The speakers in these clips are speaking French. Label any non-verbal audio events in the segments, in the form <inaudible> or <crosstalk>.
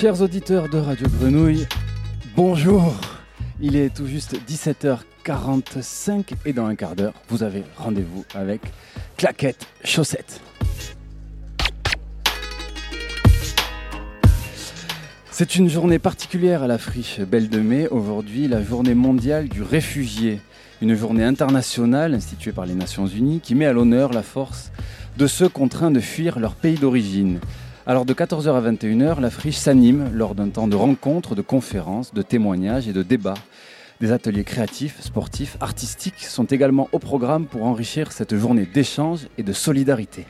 Chers auditeurs de Radio Grenouille, bonjour. Il est tout juste 17h45 et dans un quart d'heure, vous avez rendez-vous avec Claquette Chaussette. C'est une journée particulière à la friche Belle de Mai. Aujourd'hui, la journée mondiale du réfugié. Une journée internationale instituée par les Nations Unies qui met à l'honneur la force de ceux contraints de fuir leur pays d'origine. Alors de 14h à 21h, la friche s'anime lors d'un temps de rencontres, de conférences, de témoignages et de débats. Des ateliers créatifs, sportifs, artistiques sont également au programme pour enrichir cette journée d'échange et de solidarité.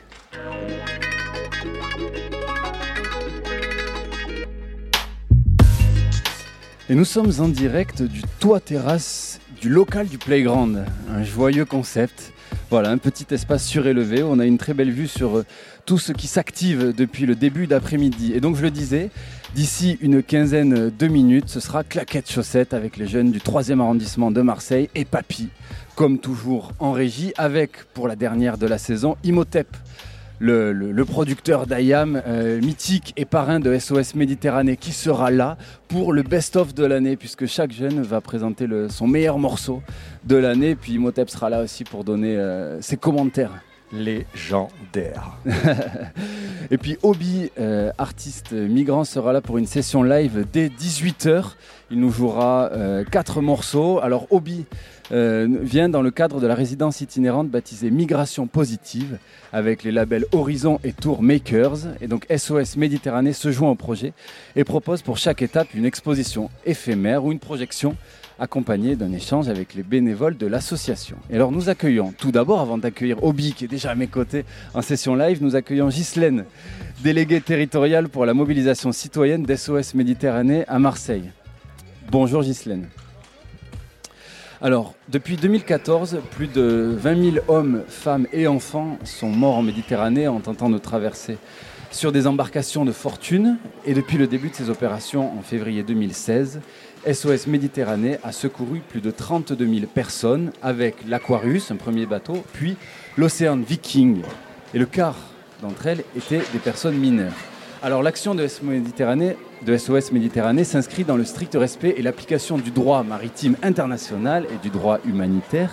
Et nous sommes en direct du toit terrasse du local du Playground. Un joyeux concept. Voilà, un petit espace surélevé. On a une très belle vue sur euh, tout ce qui s'active depuis le début d'après-midi. Et donc, je le disais, d'ici une quinzaine de minutes, ce sera claquette chaussette avec les jeunes du 3e arrondissement de Marseille et Papy, comme toujours en régie, avec pour la dernière de la saison, Imhotep le, producteur d'Ayam, euh, mythique et parrain de SOS Méditerranée, qui sera là pour le best-of de l'année, puisque chaque jeune va présenter son meilleur morceau de l'année. Puis Motep sera là aussi pour donner euh, ses commentaires légendaire. <laughs> et puis Obi, euh, artiste migrant, sera là pour une session live dès 18h. Il nous jouera quatre morceaux. Alors Obi vient dans le cadre de la résidence itinérante baptisée Migration Positive avec les labels Horizon et Tour Makers. Et donc SOS Méditerranée se joint au projet et propose pour chaque étape une exposition éphémère ou une projection accompagnée d'un échange avec les bénévoles de l'association. Et alors nous accueillons tout d'abord, avant d'accueillir Obi qui est déjà à mes côtés en session live, nous accueillons Ghislaine, déléguée territoriale pour la mobilisation citoyenne d'SOS Méditerranée à Marseille. Bonjour Ghislaine. Alors, depuis 2014, plus de 20 000 hommes, femmes et enfants sont morts en Méditerranée en tentant de traverser sur des embarcations de fortune. Et depuis le début de ces opérations en février 2016, SOS Méditerranée a secouru plus de 32 000 personnes avec l'Aquarius, un premier bateau, puis l'Océan Viking. Et le quart d'entre elles étaient des personnes mineures. Alors l'action de SOS Méditerranée, de s'inscrit dans le strict respect et l'application du droit maritime international et du droit humanitaire.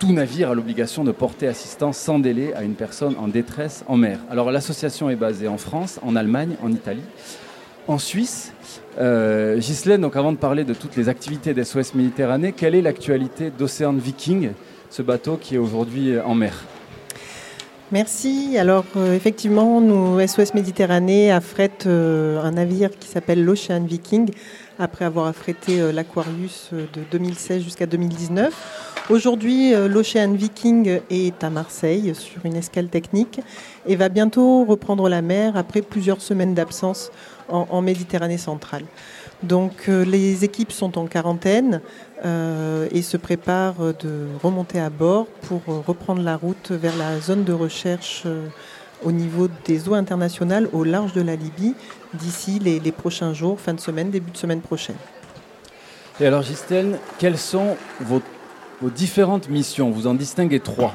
Tout navire a l'obligation de porter assistance sans délai à une personne en détresse en mer. Alors l'association est basée en France, en Allemagne, en Italie, en Suisse. Euh, Ghislaine, donc avant de parler de toutes les activités d'SOS Méditerranée, quelle est l'actualité d'Océan Viking, ce bateau qui est aujourd'hui en mer? Merci. Alors euh, effectivement, nous, SOS Méditerranée affrète euh, un navire qui s'appelle l'Ocean Viking après avoir affrété euh, l'Aquarius de 2016 jusqu'à 2019. Aujourd'hui, l'Ocean Viking est à Marseille sur une escale technique et va bientôt reprendre la mer après plusieurs semaines d'absence en Méditerranée centrale. Donc euh, les équipes sont en quarantaine euh, et se préparent de remonter à bord pour euh, reprendre la route vers la zone de recherche au niveau des eaux internationales au large de la Libye d'ici les, prochains jours, fin de semaine, début de semaine prochaine. Et alors Gisèle, quelles sont vos différentes missions? Vous en distinguez trois.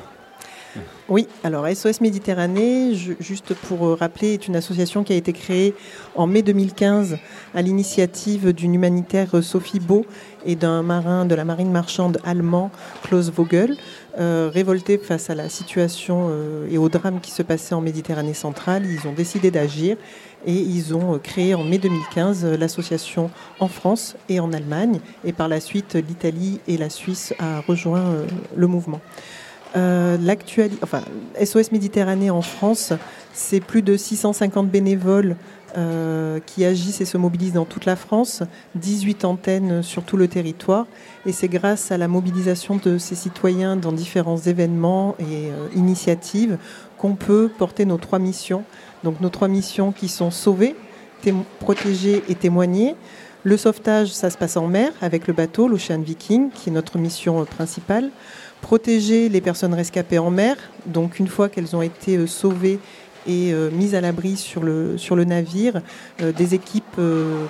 Oui, alors SOS Méditerranée, juste pour euh, rappeler, est une association qui a été créée en mai 2015 à l'initiative d'une humanitaire euh, Sophie Beau et d'un marin de la marine marchande allemand Klaus Vogel, euh, révoltés face à la situation et au drame qui se passait en Méditerranée centrale. Ils ont décidé d'agir et ils ont créé en mai 2015 l'association en France et en Allemagne. Et par la suite, l'Italie et la Suisse a rejoint le mouvement. Euh, enfin, SOS Méditerranée en France, c'est plus de 650 bénévoles euh, qui agissent et se mobilisent dans toute la France, 18 antennes sur tout le territoire. Et c'est grâce à la mobilisation de ces citoyens dans différents événements et euh, initiatives qu'on peut porter nos trois missions. Donc nos trois missions qui sont sauver, protéger et témoigner. Le sauvetage, ça se passe en mer avec le bateau, l'Ocean Viking, qui est notre mission principale protéger les personnes rescapées en mer. Donc une fois qu'elles ont été euh, sauvées et euh, mises à l'abri sur le, navire, euh, des équipes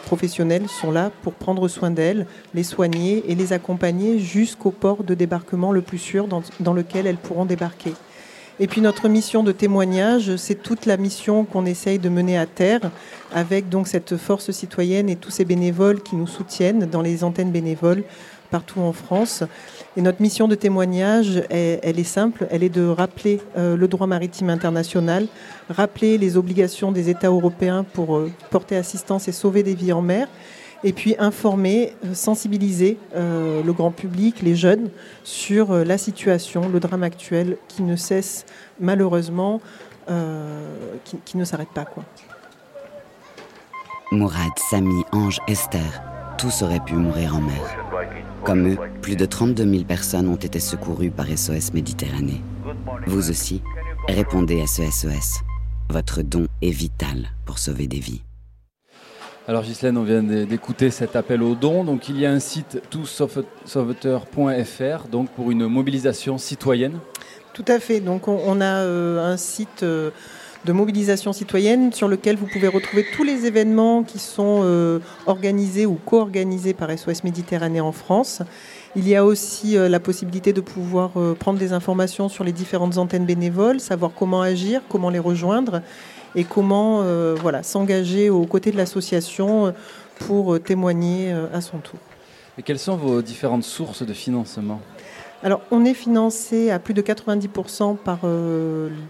professionnelles sont là pour prendre soin d'elles, les soigner et les accompagner jusqu'au port de débarquement le plus sûr dans, dans lequel elles pourront débarquer. Et puis notre mission de témoignage, c'est toute la mission qu'on essaye de mener à terre avec donc cette force citoyenne et tous ces bénévoles qui nous soutiennent dans les antennes bénévoles partout en France. Et notre mission de témoignage, elle, est simple, elle est de rappeler euh, le droit maritime international, rappeler les obligations des États européens pour euh, porter assistance et sauver des vies en mer, et puis informer, euh, sensibiliser le grand public, les jeunes, sur la situation, le drame actuel qui ne cesse malheureusement, qui, ne s'arrête pas. Mourad, Samy, Ange, Esther, tous auraient pu mourir en mer. Comme eux, plus de 32 000 personnes ont été secourues par SOS Méditerranée. Vous aussi, répondez à ce SOS. Votre don est vital pour sauver des vies. Alors Ghislaine, on vient d'écouter cet appel au don. Donc il y a un site toussauveteurs.fr donc pour une mobilisation citoyenne. Tout à fait. Donc on, a euh, un site euh, de mobilisation citoyenne sur lequel vous pouvez retrouver tous les événements qui sont euh, organisés ou co-organisés par SOS Méditerranée en France. Il y a aussi euh, la possibilité de pouvoir euh, prendre des informations sur les différentes antennes bénévoles, savoir comment agir, comment les rejoindre et comment voilà, s'engager aux côtés de l'association pour témoigner à son tour. Et quelles sont vos différentes sources de financement? Alors, on est financé à plus de 90% par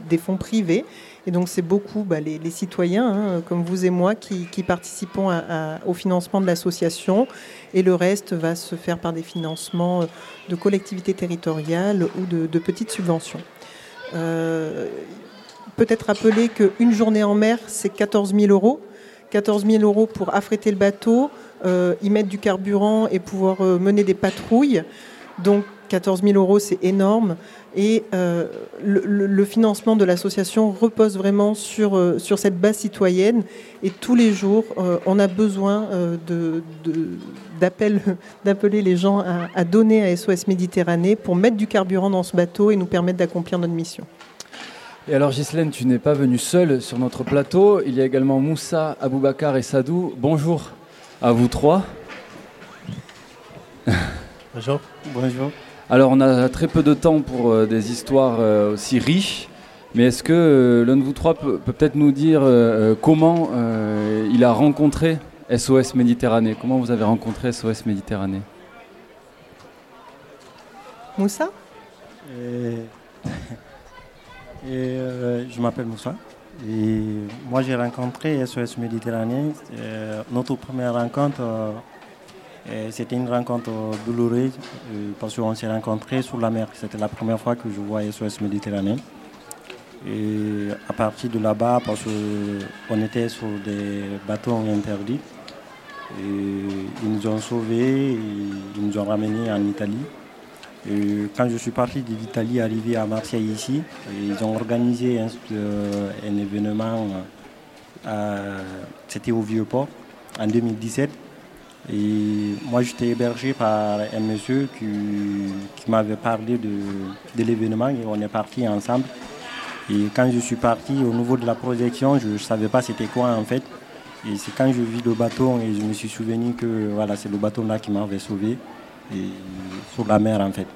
des fonds privés et donc c'est beaucoup bah, les, citoyens, hein, comme vous et moi, qui, participons au financement de l'association. Et le reste va se faire par des financements euh, de collectivités territoriales ou de, petites subventions. Euh, peut-être rappeler qu'une journée en mer, c'est 14 000 euros. 14 000 euros pour affréter le bateau, euh, y mettre du carburant et pouvoir mener des patrouilles. Donc 14 000 euros, c'est énorme. Et euh, le, financement de l'association repose vraiment sur, euh, sur cette base citoyenne. Et tous les jours, euh, on a besoin <laughs> d'appeler les gens à, à, donner à SOS Méditerranée pour mettre du carburant dans ce bateau et nous permettre d'accomplir notre mission. Et alors Ghislaine, tu n'es pas venue seule sur notre plateau. Il y a également Moussa, Aboubakar et Sadou. Bonjour à vous trois. Bonjour. Bonjour. Alors on a très peu de temps pour euh, des histoires euh, aussi riches, mais est-ce que euh, l'un de vous trois peut peut-être nous dire comment il a rencontré SOS Méditerranée? Comment vous avez rencontré SOS Méditerranée? Moussa? <laughs> Je m'appelle Moussa. Et moi j'ai rencontré SOS Méditerranée. notre première rencontre c'était une rencontre douloureuse euh, parce qu'on s'est rencontrés sur la mer. C'était la première fois que je vois SOS Méditerranée. Et à partir de là-bas, parce qu'on était sur des bateaux interdits, ils nous ont sauvés, ils nous ont ramenés en Italie. Et quand je suis parti de l'Italie, arrivé à Marseille ici, ils ont organisé un, euh, événement, euh, c'était au Vieux-Port, en 2017. Et moi, j'étais hébergé par un monsieur qui, m'avait parlé de, de l'événement et on est parti ensemble. Et quand je suis parti au niveau de la projection, je ne savais pas c'était quoi en fait. Et c'est quand je vis le bateau et je me suis souvenu que voilà, c'est le bateau là qui m'avait sauvé et, sur la mer en fait.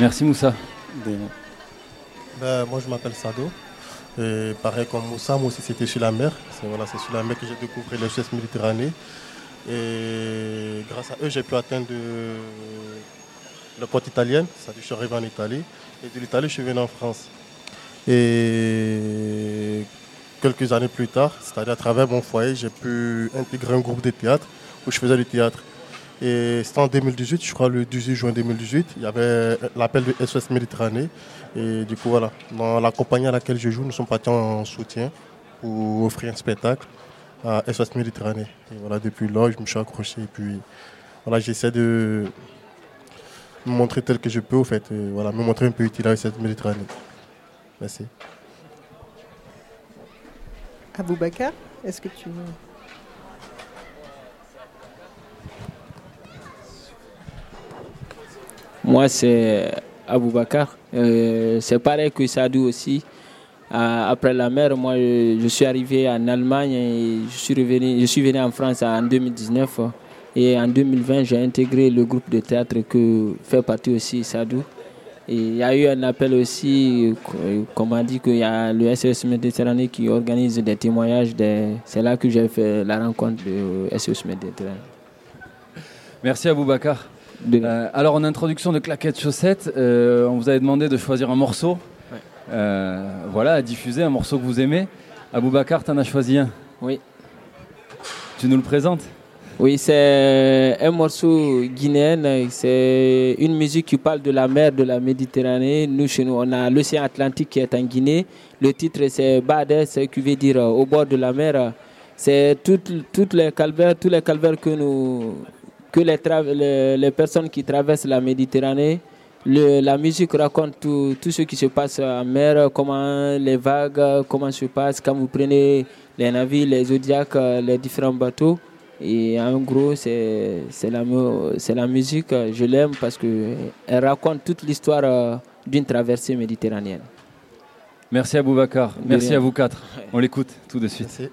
Merci Moussa. Ben, moi je m'appelle Sado. Et pareil comme Moussa, moi aussi c'était sur la mer. C'est voilà, sur la mer que j'ai découvert le chef Méditerranée. Et grâce à eux, j'ai pu atteindre la côte italienne. Ça je suis arrivé en Italie. Et de l'Italie, je suis venu en France. Et quelques années plus tard, c'est-à-dire à travers mon foyer, j'ai pu intégrer un groupe de théâtre où je faisais du théâtre. Et c'était en 2018, je crois le 18 juin 2018, il y avait l'appel de SOS Méditerranée. Et du coup, voilà, dans la compagnie à laquelle je joue, nous sommes partis en soutien pour offrir un spectacle à SOS Méditerranée. Et voilà, depuis là, je me suis accroché. Et puis, voilà, j'essaie de me montrer tel que je peux, au fait. Et voilà, me montrer un peu utile à SOS Méditerranée. Merci. Aboubacar, est-ce que tu veux... Moi, c'est Aboubakar. Euh, c'est pareil que Sadou aussi. Euh, après la mer, moi, je, suis arrivé en Allemagne et je suis, revenu, je suis venu en France en 2019. Et en 2020, j'ai intégré le groupe de théâtre que fait partie aussi Sadou. il y a eu un appel aussi, comme m'a dit qu'il y a le SOS Méditerranée qui organise des témoignages. C'est là que j'ai fait la rencontre de SOS Méditerranée. Merci à Boubacar. Euh, alors en introduction de Claquettes Chaussettes, euh, on vous avait demandé de choisir un morceau. Euh, voilà, à diffuser, un morceau que vous aimez. Aboubacar, tu en as choisi un Oui. Tu nous le présentes? Oui, c'est un morceau guinéen. C'est une musique qui parle de la mer de la Méditerranée. Nous, chez nous, on a l'océan Atlantique qui est en Guinée. Le titre, c'est Bade, ce qui veut dire au bord de la mer. C'est toutes, toutes les calvaires, tous les calvaires que nous, que les, les, personnes qui traversent la Méditerranée. la musique raconte tout, tout, ce qui se passe en mer, comment les vagues, comment se passe quand vous prenez les navires, les zodiacs, les différents bateaux. Et en gros, c'est la, la musique, je l'aime parce qu'elle raconte toute l'histoire euh, d'une traversée méditerranéenne. Merci à Boubacar, merci à vous quatre. On l'écoute tout de suite. Merci.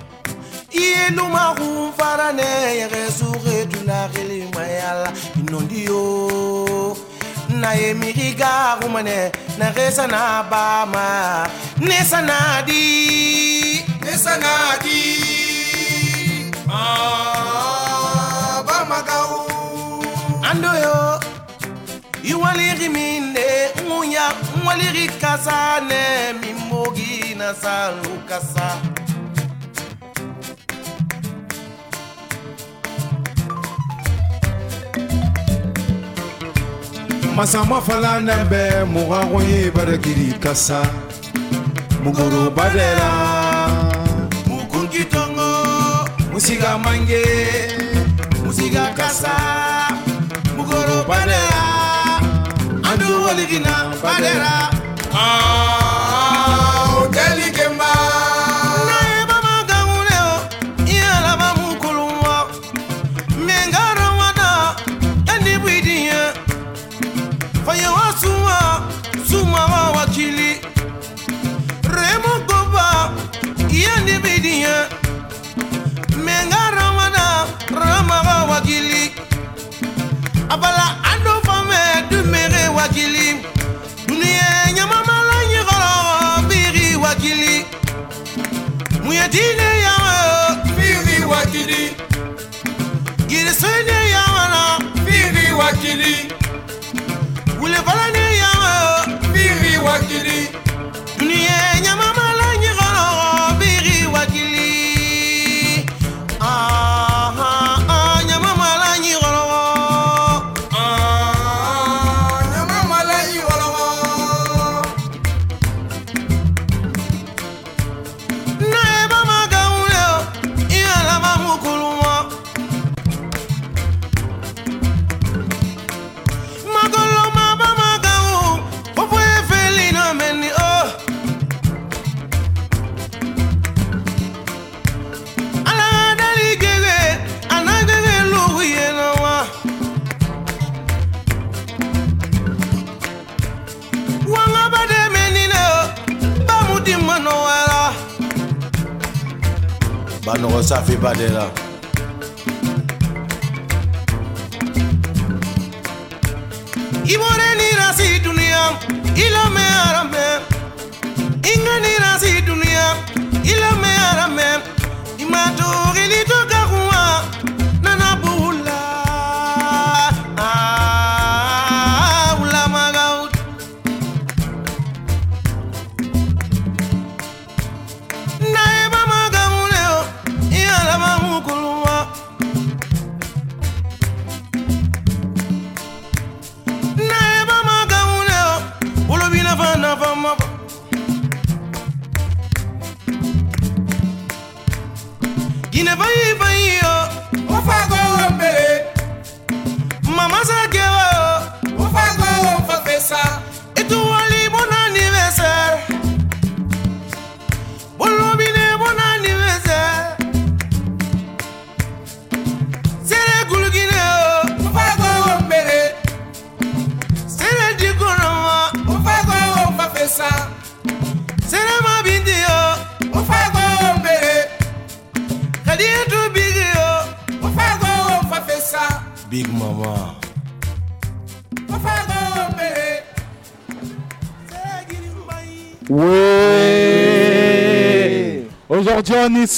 iluma go farane geso ge dula ge le mayala dinondio na ye miriga go mane na ge sana ba ma ne sana di ne sana di. Ma ba ma ga o. Ando yo iwaliri mine unya mwaliri kasane mimogi na salukasa masama falanen bɛ muganko ye barakiri kasa mugoroba dɛra mukunki tɔngɔ musiga mange musiga kasa. Mugoroba dɛra an dun waligina ba dɛra ah.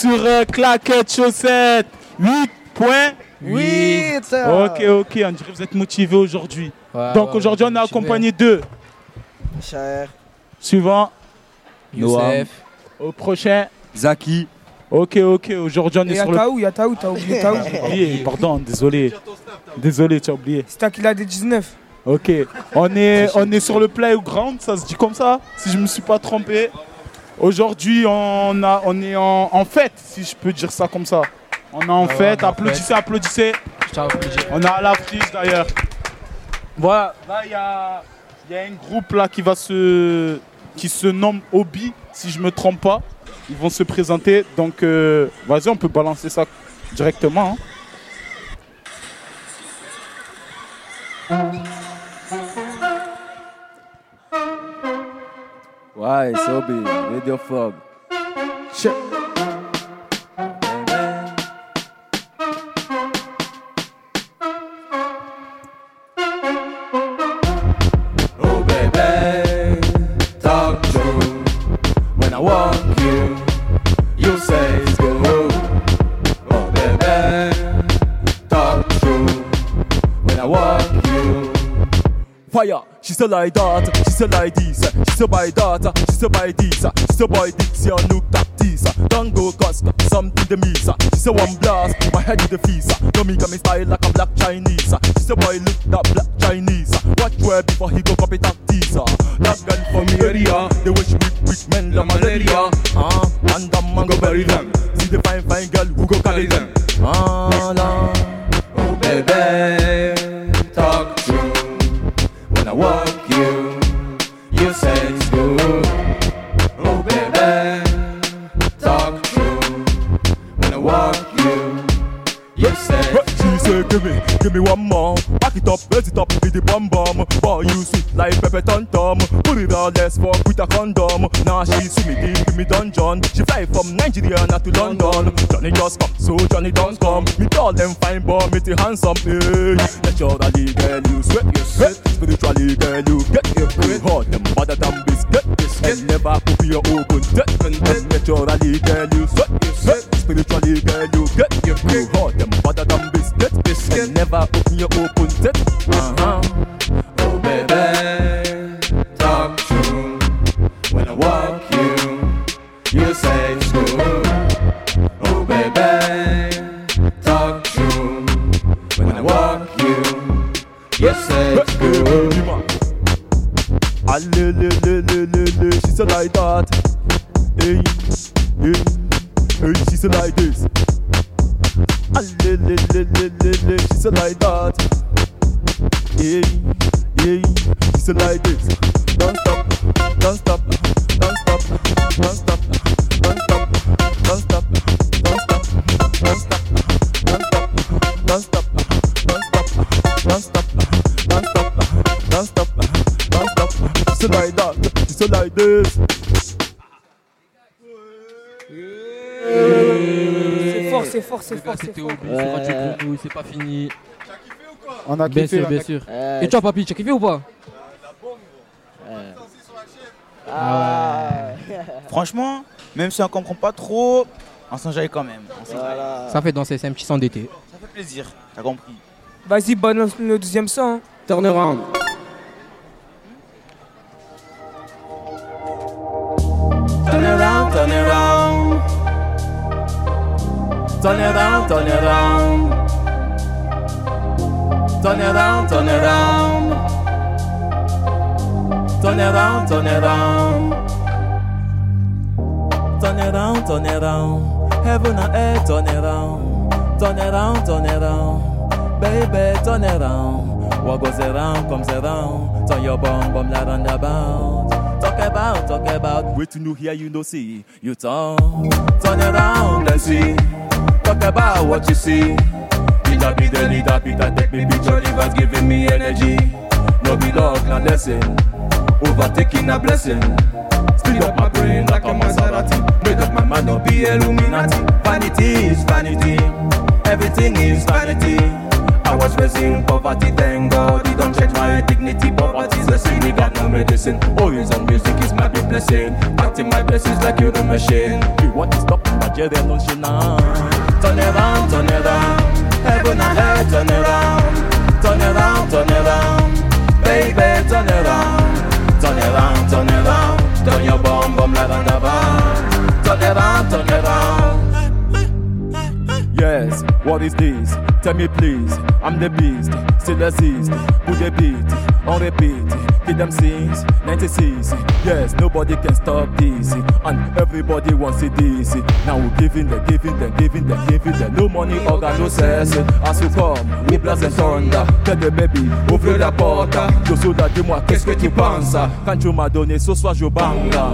Sur euh, Claquette Chaussette 8.8 Ok, ok, on dirait que vous êtes motivés aujourd'hui. Ouais, Donc ouais, aujourd'hui, on est motivés. accompagné de Cher. suivant Youssef. Noam. Au prochain Zaki. Ok, ok, aujourd'hui on est sur le. Yataou, Yataou, t'as oublié Taou. <laughs> J'ai oublié, pardon, désolé. Désolé, tu as oublié. C'est toi qui l'as des 19. Ok, on est, on est sur le playground, ça se dit comme ça, si je me suis pas trompé. Aujourd'hui, on, a, on est en, en fête, si je peux dire ça comme ça. On est en Ah fête, on est en applaudissez, applaudissez. On a l'affiche d'ailleurs. Voilà, là il y a, y a un groupe là qui va se, qui se nomme Obi, si je me trompe pas. Ils vont se présenter, donc euh, vas-y, on peut balancer ça directement. hein. Why, Sobi, Video Frog. Check. Fire, she say like that, she say like this, she say by that, she say by this, she say by this, you look that this, don't go cost something to me, sir. she say one blast, my head in the no me got me style like a black Chinese, she say boy look that black Chinese, watch where before he go copy that teaser, that girl from the area, they wish with with men la malaria, ah, and them man go bury them, see the fine fine girl who go carry them, ah, raise it up with the bum bum. Boy you sweet like pepper tom tom. Put it on, let's fuck with a condom. Now she see me deep in me dungeon. She fly from Nigeria not to London. Johnny just come, so Johnny don't come. Me tell them fine boy, me the handsome. Hey, naturally girl you sweat, you sweat. Spiritually girl you get your good Hot them better than biscuit. And never cook your open dead Naturally girl you sweat, you sweat. Spiritually girl you get your good Hot them better than And never open your open dead Uh-huh Oh baby, talk true. When I walk you, you say good. Oh baby, talk true. When I walk you, you say it's good. Ah, le, le, le, le, le, le, she said like that. Hey, hey, hey, she said like this. Ah, le, le, le, le, le, le, she said like that. Hey, hey, she said like this. Don't stop, don't stop, don't stop, don't stop, don't stop, don't stop, don't stop, don't stop, don't stop, don't stop, don't stop, don't stop, don't like that, she like this. C'est fort, c'est fort, c'est fort, c'est fort. c'est pas fini. On a bien sûr, on a bien sûr. Et toi, papy, tu as kiffé ou pas? <laughs> Franchement, même si on comprend pas trop, on s'enjaille quand même. Ça fait danser, c'est un petit son d'été. Ça fait plaisir, t'as compris. Vas-y, balance le deuxième son. Turn around. Turn around, turn around. Turn it around, turn it around. Turn it around, turn it around. Turn it around, turn it around. Turn it down, turn it down. Heaven and earth, turn it around. Turn it around, turn it around. Baby, turn it around. What goes around comes around. Turn your bum bum round about. About, talk about. Wait till you hear, you know, see. You turn, turn around and see. Talk about what you see. A be the leader, Peter take me picture, rivers giving me energy. No be luck, no lesson. Overtaking a blessing. Speed up my brain like a Maserati. Made up my mind, no be Illuminati. Vanity is vanity. Everything is vanity. I was raised in poverty, thank God. It don't change my dignity. Poverty's a sin, we got no medicine. Oh, Always on music is my big blessing. Acting my blessings like you're the machine. We want to stop Nigeria nonchalant. Turn it around, turn it around. Heaven and earth, turn it around. Turn it around, turn it around. Baby, turn it around. Turn it around, turn it around. Turn your bum bum like the. Turn it around, turn it around. Yes, what is this? Tell me please, I'm the beast, still exist. Put the beat on repeat, kid them sings, 96. Yes, nobody can stop this, and everybody wants it this. Now we're giving them, giving them, giving them, giving them. No money, organ, no cesse. As we come, we blast and thunder. Tell the baby, ouvre la porte. Josuda, dis-moi, qu'est-ce que tu penses? Quand tu m'as donné ce soir, je banga.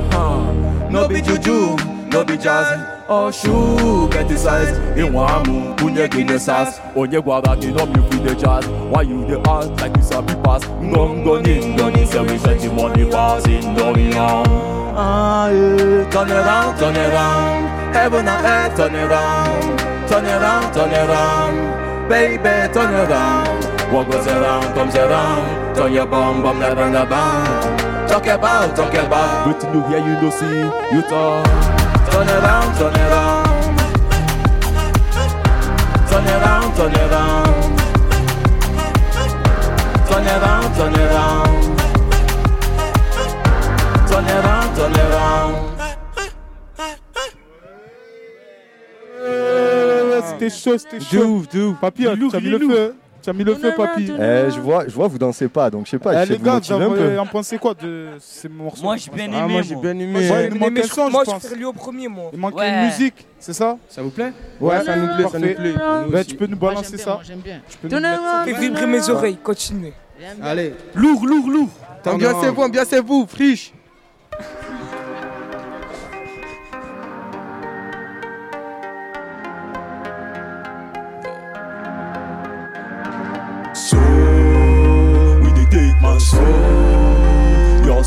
No be juju, no be jazz. Oh, get size. In one moon, punye gine sas. Onye gwara gị no me with the jazz Why you dey act like you sabi pass Ngongoni, ngoni, say we set the money pass in Dorian. Ah, yeah. Turn around, turn around. Heaven and earth, turn around. Turn around, turn around. Baby, turn around. What goes around comes around. Turn your bum bum on the band. Talk about, talk about. Wetin you hear you no see, you talk Turn it around, turn it around. Turn it around, turn it around. Turn it around, turn it around. Turn it around, turn it around. C'était chaud, c'était chaud. Papy, tu as mis le feu. Tu as mis le feu, papy. Eh, je vois, je vois, vous dansez pas, donc je sais pas. Eh, les vous gars, un vous peu. en pensez quoi de ces morceaux? Moi, j'ai bien Ah, aimé, moi, j'ai moi. bien aimé. Moi, bien il manque aimé, un je- moi, pense. préfère lui au premier, moi. Il manque Ouais. une musique, c'est ça? Ça vous plaît? Ouais, ça nous plaît, ça nous plaît. Bah, tu peux nous Moi, balancer bien, ça moi, j'aime bien. Tu peux nous mettre ça Fais vibrer mes oreilles, continue. Allez, Lourd, lourd, lourd. ambiancez-vous, ambiancez-vous, friche.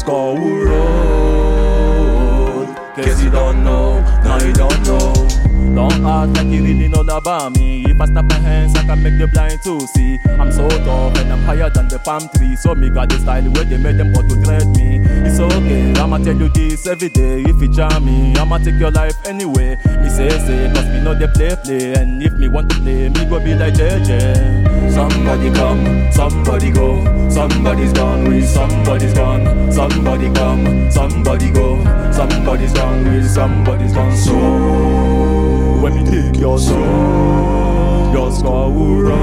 Will roll. Cause you don't know, now you don't know. Don't act like you really know about me If I snap my hands, I can make the blind to see I'm so tough and I'm higher than the palm tree So me got the style where they made them auto thread me It's okay, I'ma tell you this every day If you jam me, I'ma take your life anyway Me say say, cause me know they play play And if me want to play, me go be like JJ Somebody come, somebody go. Somebody's gone, with somebody's gone. Somebody come, somebody go. Somebody's gone, with somebody's gone. So when we take your soul, your scar will run.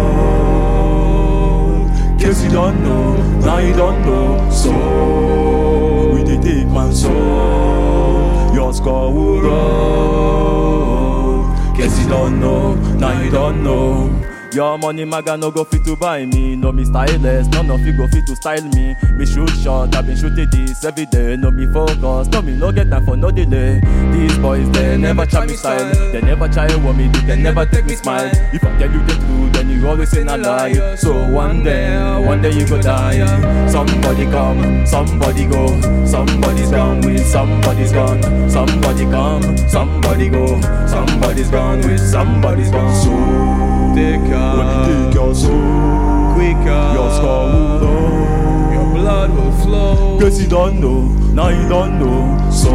Cause you don't know, now you don't know. So we dey take my soul, your scar will run. Cause you don't know, now you don't know. Your money maga no go fit to buy me. No me styleless, none of you go fit to style me. Me shoot shot, I been shooting this every day. No me focus, no me no get time for no delay. These boys they never try me style. They never try what me do, they never take me smile. If I tell you the truth then you always say a lie. So one day, one day you go die. Somebody come, somebody go. Somebody's gone with somebody's gone. Somebody come, somebody go. Somebody's gone with somebody's gone. So take care. When take your soul, quicker. Your scar will. Your blood will flow. Cause you don't know, now you don't know. So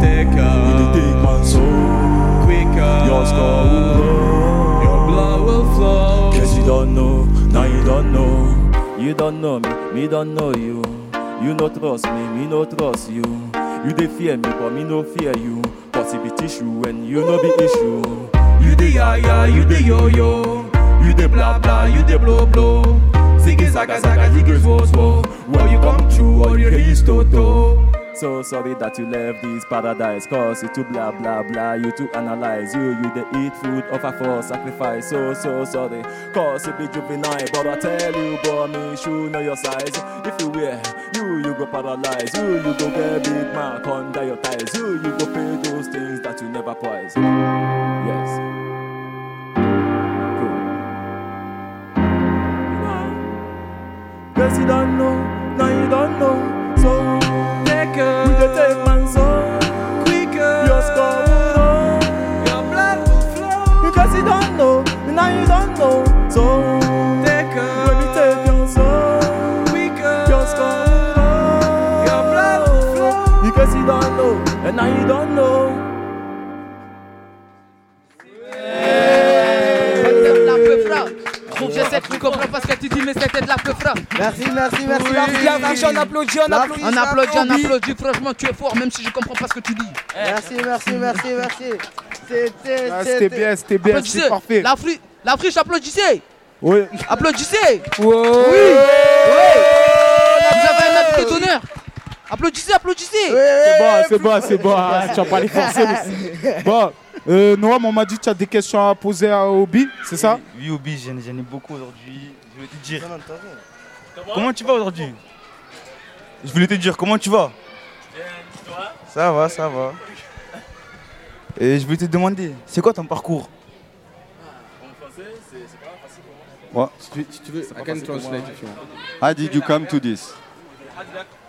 take care. When you take my soul, quicker. Your scar will. Your blood will flow. Cause you don't know, now you don't know You don't know me, me don't know you You no trust me, me no trust you You dey fear me, but me no fear you Cause it be tissue and you no be issue the ya ya, you the yo yo. You the blah blah, you the blow blow. Ziggy zaga zaga, ziggy zo zo. Or you come true, or you is toto. So sorry that you left this paradise Cause you too blah blah blah, you too analyze You, you dey eat food, of a false sacrifice So, so sorry, cause you be juvenile But I tell you, boy, me shoe know your size If you wear, you, you go paralyze You, you go get big mark under your thighs You, you go pay those things that you never prize don't know, now you don't know. So J'essaie de comprendre pas ce que tu dis, mais c'était de la peu frère. Merci, merci, merci. Oui. French, on applaudit, on applaudit. On applaudit, on applaudit. Franchement, tu es fort, même si je comprends pas ce que tu dis. Merci, merci, merci, merci. C'était, Ah, c'était bien, c'était bien, c'était parfait. L'Afrique, l'Afrique, applaudissez. Oui. Applaudissez. Oui. Oui. Vous avez un d'honneur. Applaudissez, applaudissez. C'est bon, c'est bon, c'est bon. Ah, tu vas pas les forcer. <laughs> Bon, euh, Noam, on m'a dit que tu as des questions à poser à Obi, c'est ça? Oui, Obi, j'en ai beaucoup aujourd'hui. Je voulais te dire. Comment tu vas aujourd'hui? Je voulais te dire, comment tu vas? Ça va, ça va. Et je voulais te demander, c'est quoi ton parcours? What? Si tu, si tu veux, I can translate if you want. How did you come to this?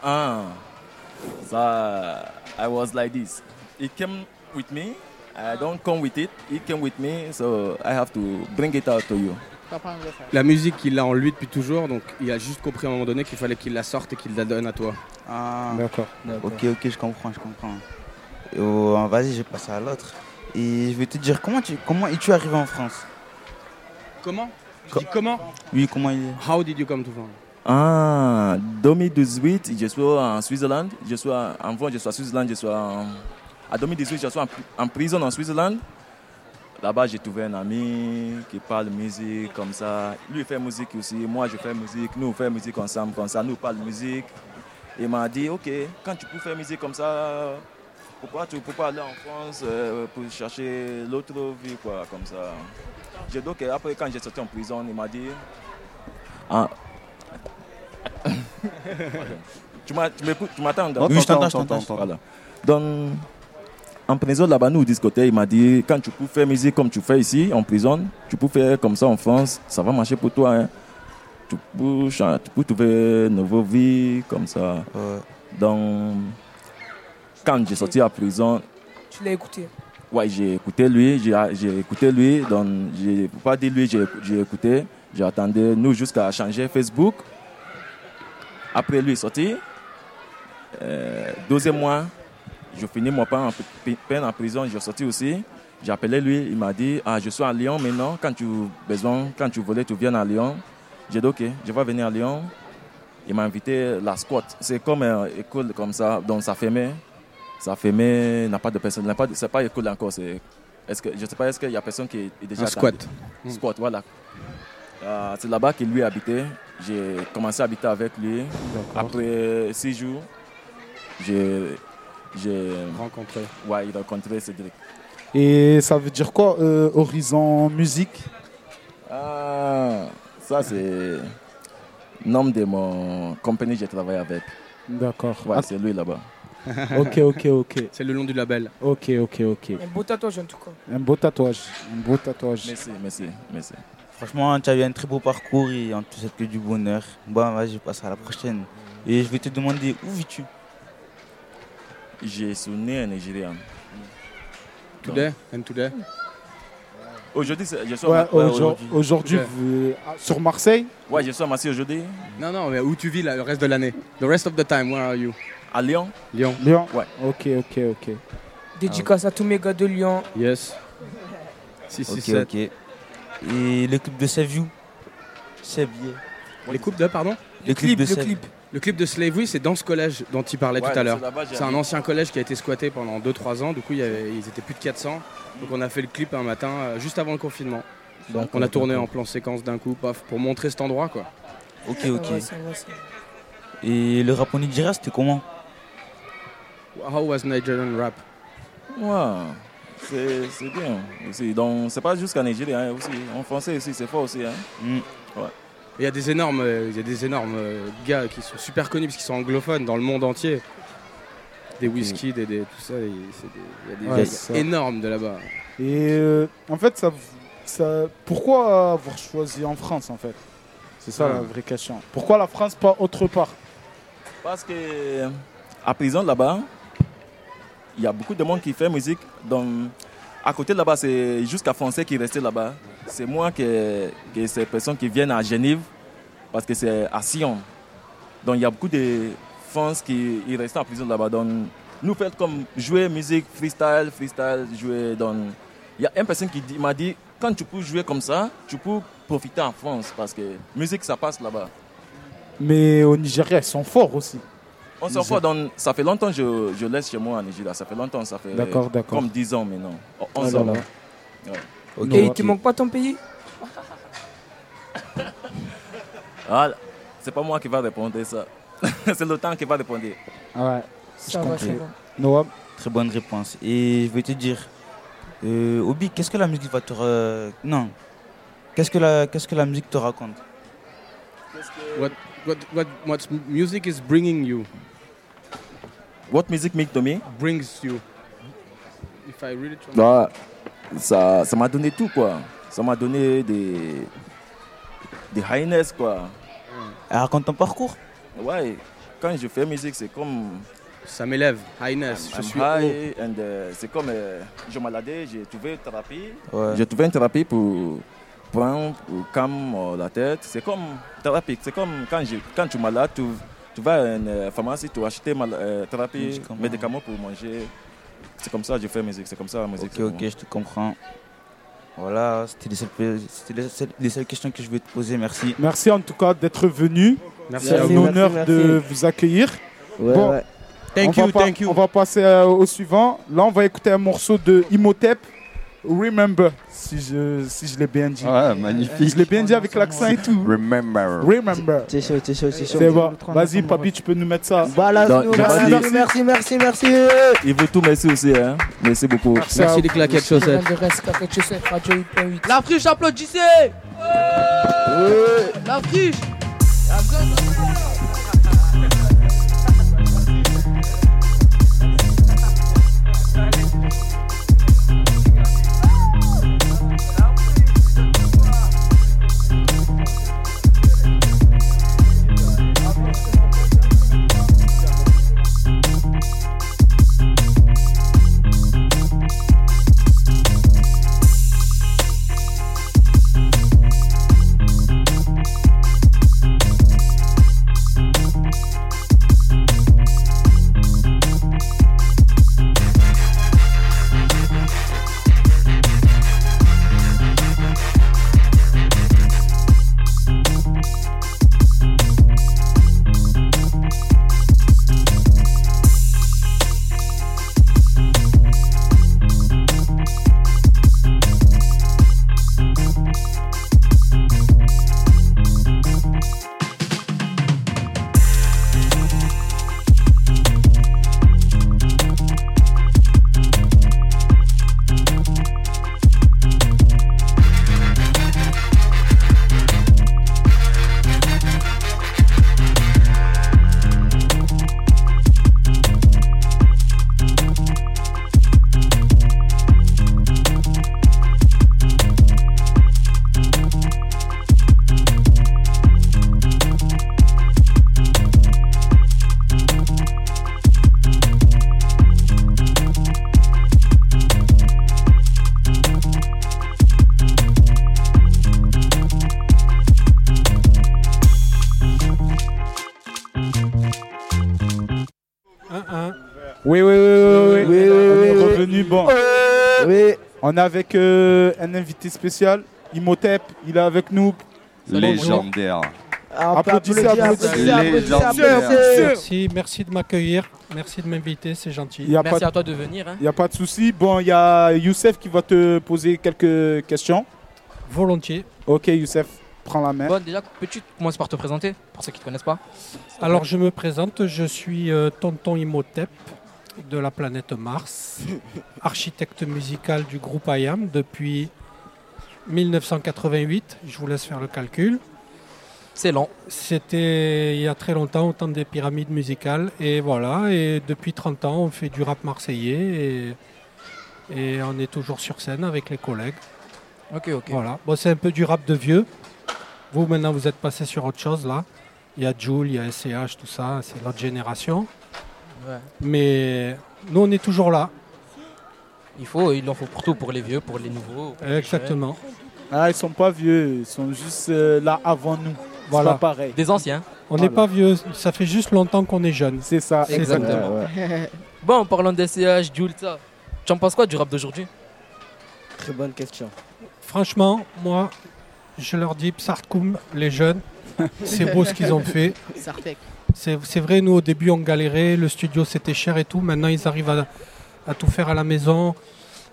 Ah, so I was like this. He came with me. I don't come with it. He came with me, so I have to bring it out to you. La musique, il l'a en lui depuis toujours, donc il a juste compris à un moment donné qu'il fallait qu'il la sorte et qu'il la donne à toi. Ah, D'accord. Ok, ok, je comprends, je comprends. Oh, Vas-y, je vais passer à l'autre. Et je vais te dire, comment tu comment es-tu arrivé en France? Comment? Tu dis comment? Oui, comment il est? How did you come to France? Ah, 2018, je suis en Suisse-Hollande. Je suis en avant, je suis en Suisse-Hollande. Je suis en, à 2018, je suis en, en prison en Suisse-Hollande. Là-bas, j'ai trouvé un ami qui parle musique comme ça. Lui, il fait musique aussi. Moi, je fais musique. Nous, on fait musique ensemble comme ça. Nous, on parle musique. Il m'a dit, OK, quand tu peux faire musique comme ça, pourquoi tu ne peux pas aller en France euh, pour chercher l'autre vie, quoi, comme ça? J'ai OK, après, quand j'ai sorti en prison, il m'a dit, ah, <laughs> tu m'attends Oui, je t'entends, je t'entends, je t'entends. Voilà. Donc, en prison là-bas, nous, au discothèque, il m'a dit quand tu peux faire musique comme tu fais ici, en prison, tu peux faire comme ça en France, ça va marcher pour toi. hein. Tu, peux, tu peux trouver une nouvelle vie comme ça. Donc, quand j'ai sorti à prison, Tu l'as écouté? Ouais, j'ai écouté lui, j'ai j'ai écouté lui, donc j'ai pas dire lui, j'ai j'ai écouté, j'ai attendu nous jusqu'à changer Facebook. Après lui est sorti, euh, deuxième mois, je finis mon pain en, peine en prison, j'ai sorti aussi. J'ai appelé lui, il m'a dit ah je suis à Lyon maintenant, quand tu besoin, quand tu voulais, tu viens à Lyon. J'ai dit ok, je vais venir à Lyon. Il m'a invité à la squat. C'est comme une école comme ça, donc ça fermait. Ça fermait, n'a pas de personne, pas c'est pas école encore. C'est, est-ce que, je sais pas, est-ce qu'il y a personne qui est déjà Un squat. attendu? Squat, voilà. Euh, c'est là-bas que lui habitait. J'ai commencé à habiter avec lui. Après six jours, j'ai, j'ai rencontré. Ouais, il a rencontré Cédric. Et ça veut dire quoi, euh, Horizon Musique Ah, ça c'est nom de mon compagnie que j'ai travaillé avec. D'accord. Ouais, Ah. c'est lui là-bas. <laughs> Ok, ok, ok. C'est le nom du label. Ok, ok, ok. Un beau tatouage en tout cas. Un beau tatouage. Un beau tatouage. Merci, merci, merci. Franchement, tu as eu un très beau parcours et en tout cas que du bonheur. Bon, vas-y, je passe à la prochaine. Et je vais te demander, où vis-tu? Je suis né en Nigeria. Today and today? Aujourd'hui, je suis Ouais, aujourd'hui, aujourd'hui, Ok. vous- ah, sur Marseille? Ouais, je suis à Marseille aujourd'hui. Non, non, mais où tu vis là, le reste de l'année? The rest of the time, where are you? À Lyon. Lyon. Lyon Ouais. Ok, ok, ok. Dédicace à tous mes gars de Lyon. Yes. 6, 6, Ok, 7. ok. Et le clip de Save You. Les coupes de, pardon? Le clip de Save Le clip de Slavery, c'est dans ce collège dont il parlait Ouais, tout à l'heure. c'est un ancien collège qui a été squatté pendant 2-3 ans. Du coup, il y avait- ils étaient plus de 400. Donc, on a fait le clip un matin, euh, juste avant le confinement. Donc, on a tourné en plan séquence d'un coup, paf, pour montrer cet endroit, quoi. Ok, ok. ouais, ça va, ça va. Et le rap en Nigeria, c'était comment? How was Nigerian rap? Ouais, c'est c'est bien aussi. Donc, c'est pas jusqu'à Nigeria hein, aussi. En français aussi, c'est fort aussi. Hein. Mm. Ouais. Il y a des énormes, euh, il y a des énormes euh, gars qui sont super connus parce qu'ils sont anglophones dans le monde entier. Des whisky, des, des- tout ça, et c'est des- il y a des Ouais, gars énormes de là-bas. Et euh, en fait, ça, ça, pourquoi avoir choisi en France en fait? C'est ça la vraie question. Pourquoi la France, pas autre part? Parce que à prison là-bas, il y a beaucoup de monde qui fait musique. Donc, à côté là-bas, c'est jusqu'à Français qui restent là-bas. C'est moi que, que ces personnes qui viennent à Genève, parce que c'est à Sion. Donc, il y a beaucoup de France qui ils restent en prison là-bas. Donc, nous faire comme jouer musique, freestyle, freestyle, jouer dans. Il y a une personne qui m'a dit quand tu peux jouer comme ça, tu peux profiter en France parce que musique ça passe là-bas. Mais au Nigeria, ils sont forts aussi. On s'en fout, dans- ça fait longtemps que je, je laisse chez moi en Nigeria, ça fait longtemps, ça fait D'accord, d'accord. comme 10 ans maintenant, 11 Ah ans. Ouais. Et il te manque pas ton pays Ah, c'est pas moi qui va répondre ça. <laughs> c'est le temps qui va répondre. Ouais. Ça va, c'est bon. Noam Très bonne réponse. Et je vais te dire, euh, Obi, qu'est-ce que la musique va te... re- Non. Qu'est-ce que, la, qu'est-ce que la musique te raconte What, what, what, what music is bringing you? What music make to me? Brings you. If I really try. Bah, ça ça m'a donné tout, quoi. Ça m'a donné des, des highness, quoi. Elle raconte ton parcours Ouais, quand je fais musique, c'est comme... Ça m'élève, highness. I'm je suis high and, euh, c'est comme euh, je maladais, j'ai trouvé une thérapie. Ouais. J'ai trouvé une thérapie pour prendre, pour calmer euh, la tête. C'est comme thérapie. C'est comme quand, je, quand tu es malade, tu, tu vas à une euh, pharmacie, tu achètes thérapie, médicaments. pour manger. C'est comme ça que je fais musique. C'est comme ça la musique. Ok, ok, je te comprends. Voilà, c'était les, seules- c'était les seules- les seules questions que je voulais te poser. Merci. Merci en tout cas d'être venu. Merci C'est un honneur Merci, de vous accueillir. Ouais, bon, ouais. Thank on you, va thank you. On va passer euh, au suivant. Là, on va écouter un morceau de Imhotep, Remember, si je, si je l'ai bien dit. Ouais, magnifique. Je l'ai bien dit avec l'accent et tout. Remember. Remember. C'est chaud, c'est chaud, c'est chaud. C'est bon. Vas-y, papy, tu peux nous mettre ça. Dans- nous. merci, merci, merci. Il veut tout merci aussi. Hein. Merci beaucoup. Merci à vous. Le reste, claquettes chaussettes, 8.8. La friche, applaudissez La friche On est avec euh, un invité spécial, Imhotep. Il est avec nous. Légendaire. Applaudissez, applaudissez. Merci, merci de m'accueillir. Merci de m'inviter, c'est gentil. Il y a pas de- Il n'y a pas de souci. Bon, il y a Youssef qui va te poser quelques questions. Volontiers. Ok, Youssef, prends la main. Bon, déjà, peux-tu commencer par te présenter, pour ceux qui ne te connaissent pas? Alors je me présente, je suis euh, Tonton Imhotep de la planète Mars, <laughs> architecte musical du groupe IAM depuis 1988. Je vous laisse faire le calcul. C'est long. C'était il y a très longtemps, au temps des pyramides musicales. Et voilà, et depuis 30 ans, on fait du rap marseillais et, et on est toujours sur scène avec les collègues. Ok, ok. Voilà. Bon, c'est un peu du rap de vieux. Vous, maintenant, vous êtes passé sur autre chose là. Il y a Joule, il y a SCH, tout ça, c'est notre génération. Ouais. Mais nous, on est toujours là. Il faut, il en faut pour tout, pour les vieux, pour les nouveaux. pour les Exactement. Ah, ils sont pas vieux, ils sont juste euh, là avant nous. Voilà. pas pareil. Des anciens. On n'est pas vieux, ça fait juste longtemps qu'on est jeune. C'est ça, Exactement. <laughs> bon, en parlant d'SCH, Jules, ça, tu en penses quoi du rap d'aujourd'hui? Très bonne question. Franchement, moi, je leur dis Psartkoum, les jeunes, <laughs> c'est beau ce qu'ils ont fait. Sartek. C'est vrai, nous au début on galérait, le studio c'était cher et tout. Maintenant ils arrivent à, tout faire à la maison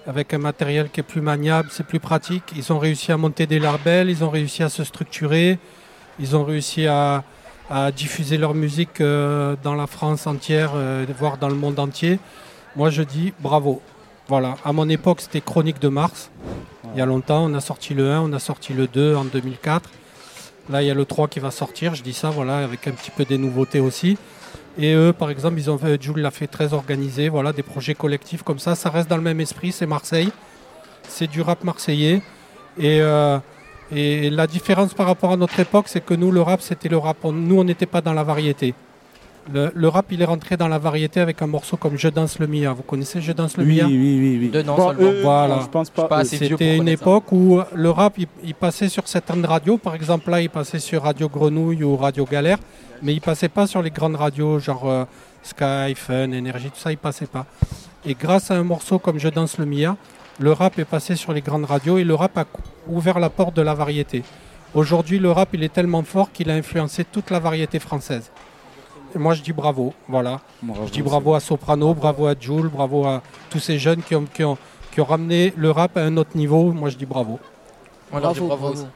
avec un matériel qui est plus maniable, c'est plus pratique. Ils ont réussi à monter des labels, ils ont réussi à se structurer, ils ont réussi à, à diffuser leur musique euh, dans la France entière, euh, voire dans le monde entier. Moi je dis bravo. Voilà, à mon époque c'était Chronique de Mars. Il y a longtemps, on a sorti le 1, on a sorti le 2 en 2004. Là, il y a le 3 qui va sortir, je dis ça, voilà, avec un petit peu des nouveautés aussi. Et eux, par exemple, ils ont fait, Jules l'a fait très organisé, voilà, des projets collectifs comme ça. Ça reste dans le même esprit, c'est Marseille. C'est du rap marseillais. Et, euh, la différence par rapport à notre époque, c'est que nous, le rap, c'était le rap. Nous, on n'était pas dans la variété. Le, le rap, il est rentré dans la variété avec un morceau comme Je danse le Mia. Vous connaissez Je danse le Oui, Mia? oui, oui, oui. De non Bon, seulement. eux, Voilà. non, je pense pas. C'était une ça. époque où le rap, il, il passait sur certaines radios. Par exemple, là, il passait sur Radio Grenouille ou Radio Galère. Mais il passait pas sur les grandes radios, genre euh, Sky, Fun, Énergie, tout ça, il passait pas. Et grâce à un morceau comme Je danse le Mia, le rap est passé sur les grandes radios et le rap a ouvert la porte de la variété. Aujourd'hui, le rap, il est tellement fort qu'il a influencé toute la variété française. Et moi, je dis bravo, voilà. je dis bravo à Soprano, bravo à Jules, bravo à tous ces jeunes qui ont, qui ont, qui ont ramené le rap à un autre niveau. Moi, je dis bravo. Dit Bravo, bravo bravo. aussi.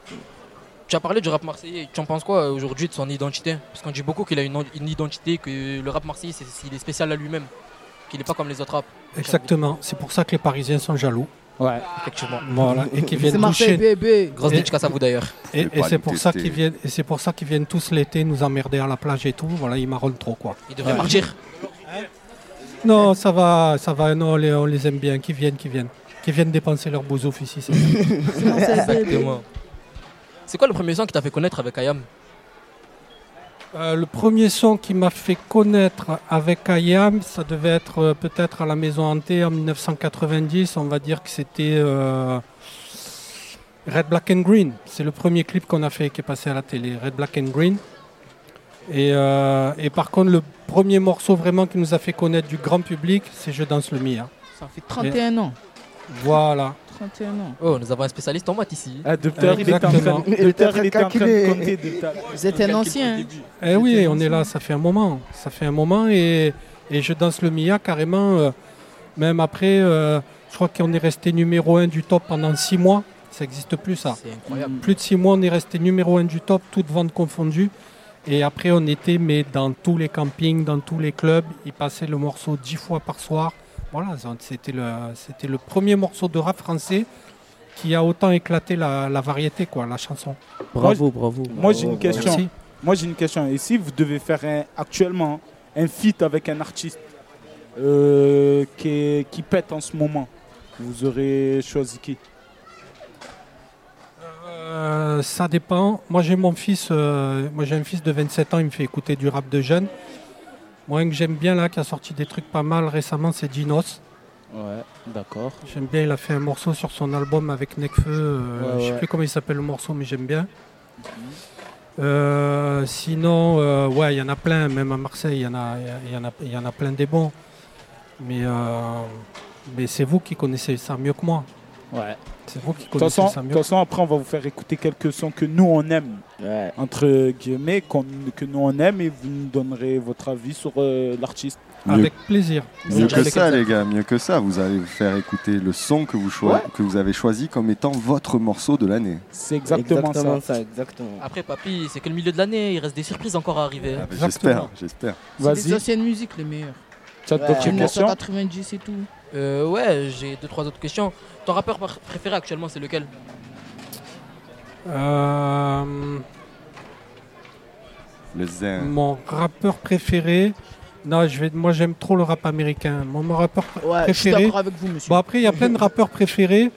Tu as parlé du rap marseillais. Tu en penses quoi euh, aujourd'hui de son identité? Parce qu'on dit beaucoup qu'il a une, une identité, que le rap marseillais, c'est, il est spécial à lui-même. Qu'il n'est pas comme les autres rap. Exactement. C'est pour ça que les Parisiens sont jaloux. Ouais. Effectivement. Voilà. Et qui viennent toucher. bébé. Grosse Et- dédicace à vous d'ailleurs. Et, c'est pour ça qu'ils viennent. Et c'est pour ça qu'ils viennent tous l'été nous emmerder à la plage et tout. Voilà, ils marronnent trop quoi. Il devrait partir. Non, ça va, ça va. Non, on les, on les aime bien. Qu'ils viennent, qu'ils viennent, qu'ils viennent dépenser leur bousouf ici. c'est. Exactement. C'est quoi le premier son qui t'a fait connaître avec Ayam Euh, le premier son qui m'a fait connaître avec Ayam, ça devait être euh, peut-être à la Maison Hantée en 1990. On va dire que c'était euh, Red, Black and Green. C'est le premier clip qu'on a fait qui est passé à la télé, Red, Black and Green. Et, et par contre, le premier morceau vraiment qui nous a fait connaître du grand public, c'est Je danse le Mia. Ça fait 31 ans. Voilà. 31 ans. Oh, nous avons un spécialiste en maths ici. Ah, docteur, il était en train, de était <laughs> en train de calculer. compter. de ta- Vous êtes un ancien. Eh oui, on est là, ça fait un moment. Ça fait un moment et, et je danse le Mia carrément. euh, même après, euh, je crois qu'on est resté numéro un du top pendant six mois. Ça n'existe plus ça. C'est incroyable. Plus de six mois, on est resté numéro un du top, toutes ventes confondues. Et après, on était mais dans tous les campings, dans tous les clubs. Il passait le morceau dix fois par soir. Voilà, c'était le, c'était le premier morceau de rap français qui a autant éclaté la, la variété, quoi, la chanson. Bravo, bravo. Moi, j'ai une question. Merci. Moi, j'ai une question. Et si vous devez faire un- actuellement un feat avec un artiste euh, qui, est- qui pète en ce moment, vous aurez choisi qui? Euh, ça dépend. Moi j'ai mon fils, euh, moi j'ai un fils de 27 ans, il me fait écouter du rap de jeune. Moi que j'aime bien là, qui a sorti des trucs pas mal récemment, c'est Dinos. Ouais, d'accord. J'aime bien, il a fait un morceau sur son album avec Necfeu. euh, Ouais, je sais ouais. plus comment il s'appelle le morceau, mais j'aime bien. Euh, sinon, euh, ouais, il y en a plein, même à Marseille, il y en a, y en a, il y en a plein des bons. Mais, euh, mais c'est vous qui connaissez ça mieux que moi. Ouais. C'est vous qui De connaissez façon, ça de mieux. toute façon, après, on va vous faire écouter quelques sons que nous, on aime. Entre guillemets, que nous, on aime, et vous nous donnerez votre avis sur euh, l'artiste. Mieux- plaisir. Mieux que ça, les gars, mieux que ça. Vous allez vous faire écouter le son que vous, choi- Ouais. que vous avez choisi comme étant votre morceau de l'année. C'est exactement ça. exactement. Après, papy, c'est que le milieu de l'année, il reste des surprises encore à arriver. Ah, j'espère, j'espère. C'est les anciennes musiques les meilleures. Tu as d'autres questions 1990 et tout. Euh, ouais, j'ai deux trois autres questions. Ton rappeur préféré actuellement, c'est lequel? Euh, Le zen. Mon rappeur préféré. Non, je vais, moi j'aime trop le rap américain. Mon, mon rappeur pr- Ouais, je suis préféré. d'accord avec vous, monsieur. Bon après il y a plein de rappeurs préférés,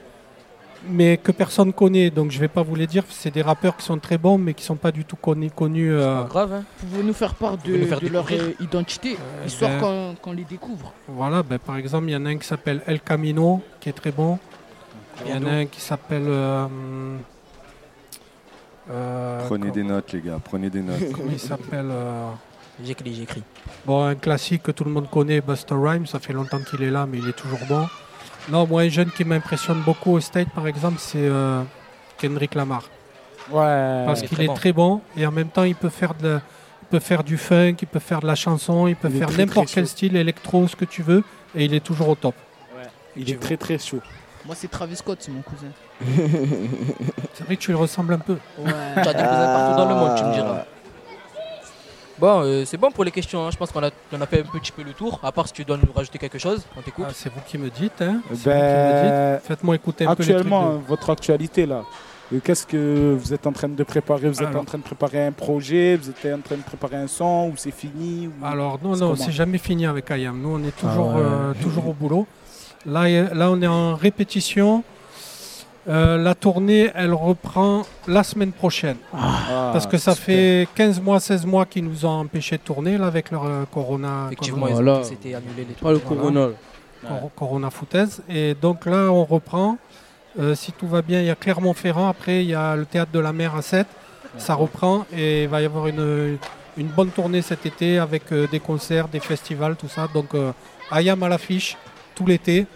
mais que personne connaît. Donc je vais pas vous les dire. C'est des rappeurs qui sont très bons, mais qui sont pas du tout connus. connus euh, Grave, hein Pouvez nous faire part de, faire leur euh, identité, histoire ben- qu'on qu'on les découvre. Voilà, ben, par exemple, il y en a un qui s'appelle El Camino, qui est très bon. Il y en a un qui s'appelle. Euh, Prenez des notes, les gars, prenez des notes. <laughs> Comment il s'appelle euh, J'écris, j'écris. Bon, un classique que tout le monde connaît, Buster Rhymes, ça fait longtemps qu'il est là, mais il est toujours bon. Non, moi, un jeune qui m'impressionne beaucoup au State, par exemple, c'est euh, Kendrick Lamar. Ouais. Parce qu'il très est bon. très bon et en même temps, il peut faire de, il peut faire du funk, il peut faire de la chanson, il peut Il faire n'importe quel chaud. style, électro, ce que tu veux, et il est toujours au top. Il est très très chaud. Moi, c'est Travis Scott, c'est mon cousin. C'est vrai que tu le ressembles un peu. Ouais. Tu as des cousins partout dans le monde, tu me diras. Bon, euh, c'est bon pour les questions. hein. Je pense qu'on a, on a fait un petit peu le tour. À part si tu dois nous rajouter quelque chose, on t'écoute. Ah, c'est vous qui me dites, hein C'est vous qui Ben, dites. Faites-moi écouter un peu les Actuellement, votre actualité là. euh, Qu'est-ce que vous êtes en train de préparer? Vous êtes Alors- en train de préparer un projet? Vous êtes en train de préparer un son? Ou c'est fini? Ou- Alors non, C'est non, comment? c'est jamais fini avec Ayam. Nous, on est toujours, Ah ouais. euh, toujours au boulot. Là, là, on est en répétition. Euh, la tournée, elle reprend la semaine prochaine. Ah, Parce que ça super. fait 15 mois, 16 mois qu'ils nous ont empêchés de tourner là, avec leur euh, Corona. Effectivement, corona- été annulés les Pas le. Corona. Cor- Corona foutaise. Et donc là, on reprend. Euh, si tout va bien, il y a Clermont-Ferrand. Après, il y a le Théâtre de la Mer à 7. Ça reprend et il va y avoir une, une bonne tournée cet été avec euh, des concerts, des festivals, tout ça. Donc, euh, Ayam à l'affiche tout l'été.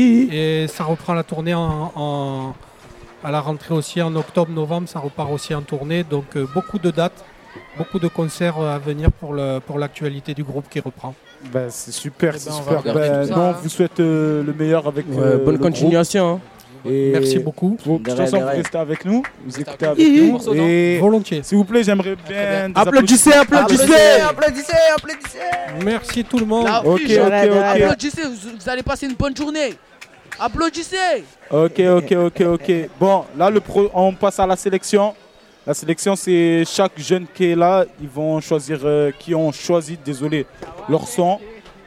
Et ça reprend la tournée en, en- à la rentrée aussi en octobre-novembre. Ça repart aussi en tournée. Donc, euh, beaucoup de dates, beaucoup de concerts euh, à venir pour le- pour l'actualité du groupe qui reprend. Ben, c'est super, Eh c'est ben, on va super. Ben, ça, nous, on vous souhaite euh, le meilleur avec Ouais, euh, bonne le continuation. hein. groupe. Et Merci beaucoup. Pour, de toute façon, vous restez avec nous, vous écoutez avec nous. Et Volontiers. s'il vous plaît, j'aimerais bien. Applaudissez, applaudissez, Applaudissez, applaudissez Merci tout le monde. Ok, ok, ok. Applaudissez, vous, vous allez passer une bonne journée. Applaudissez. Ok, ok, ok, ok. Bon, là, le pro- on passe à la sélection. La sélection, c'est chaque jeune qui est là, ils vont choisir, euh, qui ont choisi, désolé, leur son.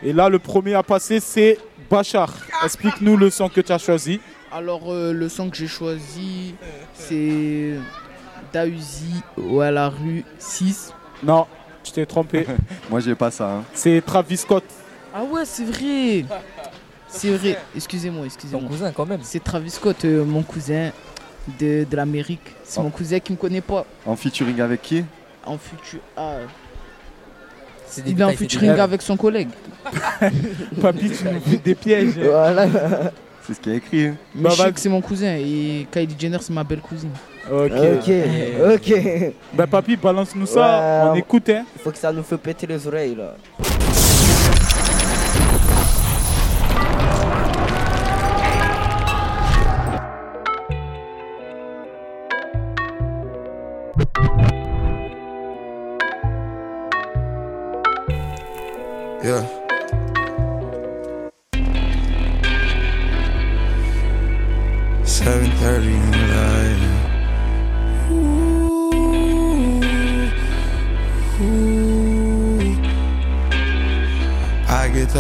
Et là, le premier à passer, c'est Bachar. Explique-nous le son que tu as choisi. Alors, euh, le son que j'ai choisi, c'est Dausi ou à la rue 6. Non, tu t'es trompé. <laughs> Moi, j'ai pas ça. hein. C'est Travis Scott. Ah ouais, c'est vrai. C'est vrai. Excusez-moi, Ton excusez-moi. cousin, quand même. C'est Travis Scott, euh, mon cousin de, de l'Amérique. C'est Oh. mon cousin qui me connaît pas. En featuring avec qui? En futur. Ah. C'est des Il est en détails, c'est des featuring avec son collègue. <laughs> Papy, tu nous fais des pièges. Voilà. C'est ce qui a écrit. hein. Mais Bah, que c'est mon cousin et Kylie Jenner, c'est ma belle cousine. Ok. Ok, <laughs> ok. Ben, papy, balance-nous ça. Ouais. On écoute, hein. Il faut que ça nous fait péter les oreilles là.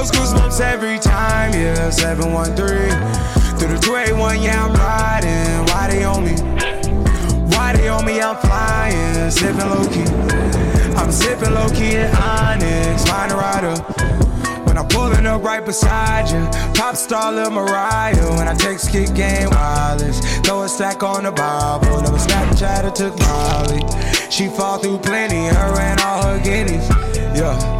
Those goosebumps every time, yeah. 713 through the 281, yeah, I'm riding. Why they on me? Why they on me? I'm flying, sipping low key. I'm sipping low key in Onyx, find a rider. When I'm pulling up right beside you, pop star Lil Mariah. When I text kick game wireless, throw a stack on the Bible. Never Snapchat or took Molly. She fall through plenty, her and all her guineas. Yeah,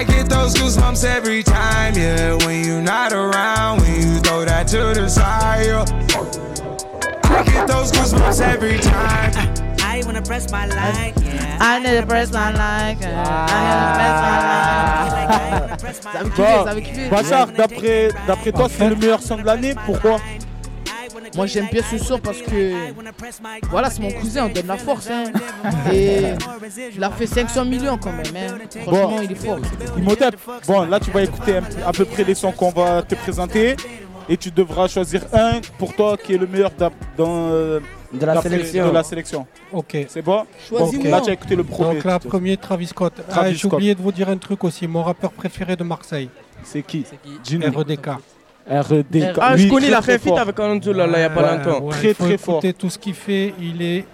I get those goosebumps every time, yeah. When you're not around, when you throw that to the side. yeah. I get those goosebumps every time. I wanna press my like, yeah. I need to press my like. I need to press my like. Ça kiffer, Bon, ça. Bachar, d'après d'après toi, c'est le meilleur son de l'année. Pourquoi? Moi j'aime bien ce son parce que voilà c'est mon cousin, on donne la force hein. Et il a fait 500 millions quand même hein. Franchement il est fort. Imhotep, bon, là tu vas écouter à peu près les sons qu'on va te présenter et tu devras choisir un pour toi qui est le meilleur dans, euh, De la sélection. de la sélection. Ok. C'est bon? Ok. Là tu as écouté le premier. Donc là, premier Travis Scott. Ah, Travis J'ai oublié de vous dire un truc aussi. Mon rappeur préféré de Marseille. C'est qui? Gino. REDK. REDK. Ah, je connais, il a très, fait fort. avec Alonso là, là, il y a pas longtemps. Très, très fort. tout ce qu'il fait. Il est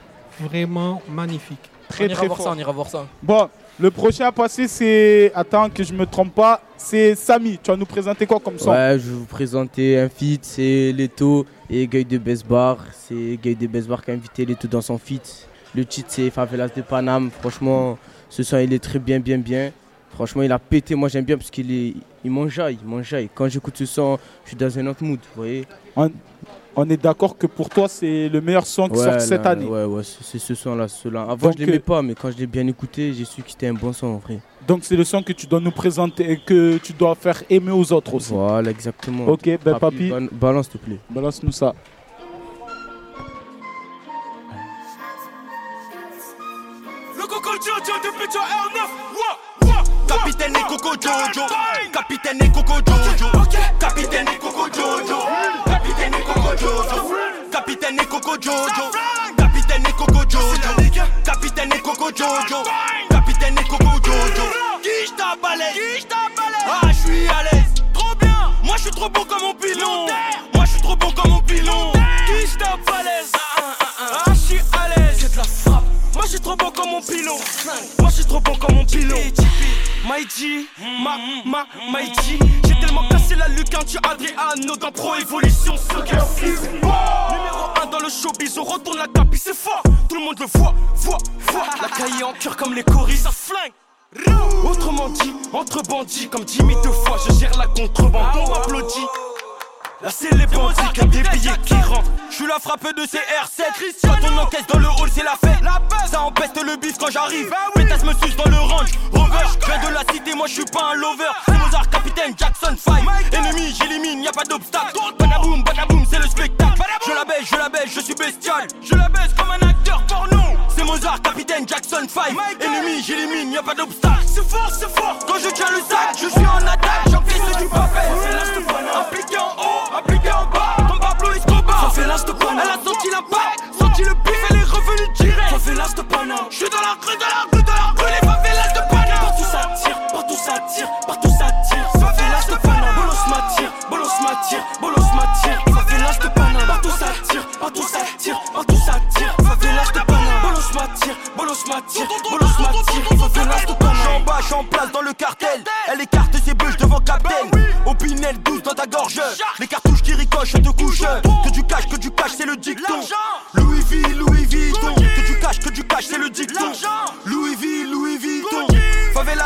vraiment magnifique. Très on ira très voir fort. ça, on ira voir ça. Bon, le prochain à passer c'est. Attends que je me trompe pas. C'est Samy. Tu vas nous présenter quoi comme son? Ouais, je vais vous présenter un feat, c'est Leto et Guy de Besbar. C'est Guy de Besbar qui a invité Leto dans son feat. Le titre c'est Favelas de Paname. Franchement, ce son il est très bien, bien, bien. Franchement, il a pété. Moi j'aime bien parce qu'il est, il m'enjaille, il m'enjaille. Quand j'écoute ce son, je suis dans un autre mood, vous voyez. on, on est d'accord que pour toi c'est le meilleur son qui Ouais, sort cette là, année. Ouais, ouais, c'est ce son-là, ceux-là. Avant, Donc, je l'aimais euh, pas, mais quand je l'ai bien écouté, j'ai su que c'était un bon son en vrai. Donc c'est le son que tu dois nous présenter et que tu dois faire aimer aux autres aussi. Voilà, exactement. Ok, ben papi, ba- balance s'il te plaît. balance-nous ça. Capitaine et Coco Jojo. Capitaine et Coco Jojo. Capitaine et Coco Jojo. Capitaine et Coco Jojo. Capitaine et Coco Jojo. Capitaine et Coco Jojo. Capitaine et Coco Jojo. Qui Qui ta balai Ah je suis à l'aise. Trop bien. Moi je suis trop bon comme mon pilon. Moi je suis trop bon comme mon pilon. Qui ta balèze Ah je suis trop bon comme mon pilon Moi je suis trop bon comme mon pilon Maïji, ma, ma, Maïji J'ai tellement cassé la lucarne du Adriano dans Pro Evolution Soccer Numéro 1 dans le showbiz, on retourne la tapis, c'est fort. Tout le monde le voit, voit, voit. La cahier en cœur comme les coris, ça flingue. Autrement dit, entre bandits comme Jimmy deux fois Je gère la contrebande, on m'applaudit. Là c'est les bandits qui des billets qui rentrent Je suis la frappe de ces R7 Quand on encaisse dans le hall c'est la fête. Ça empeste le bif quand j'arrive. Pétasse me suce dans le range Rover, je de la cité moi je suis pas un lover. C'est Mozart, capitaine, Jackson 5 Ennemi, j'élimine, y a pas d'obstacle. Badaboum, badaboum, c'est le spectacle. Je la baisse, je la baisse, je suis bestial Je la baisse comme un acteur porno. C'est Mozart, capitaine, Jackson 5 Ennemi, j'élimine, y a pas d'obstacle. C'est fort, c'est fort. Quand je tiens le sac, je suis en attaque J'encaisse du papel Appliqué en haut, appliqué en bas Comme Pablo Escobar Ça fait l'ast Elle a senti l'impact, senti le bif Elle est revenue direct Ça fait l'ast Je suis dans la rue, dans la rue, dans la rue Les favelas de Panama Partout ça tire, partout ça tire, partout ça tire Ça fait l'ast de Panama Bolos m'attire, bolos m'attire, bolos m'attire Ça fait l'ast de Panama Partout ça tire, partout ça tire, partout ça tire Ça fait l'ast de Panama Bolos m'attire, bolos m'attire, bolos m'attire Ça fait l'ast de Panama Bas, j'en place dans le cartel. Elle écarte ses bûches devant Captain. Opinel douce dans ta gorge. Les cartouches qui ricochent te couchent. Que du cash, que du cash, c'est le dicton. Louis V, Louis Vuitton. Que du cash, que du cash, c'est le dicton. Louis V, Louis Vuitton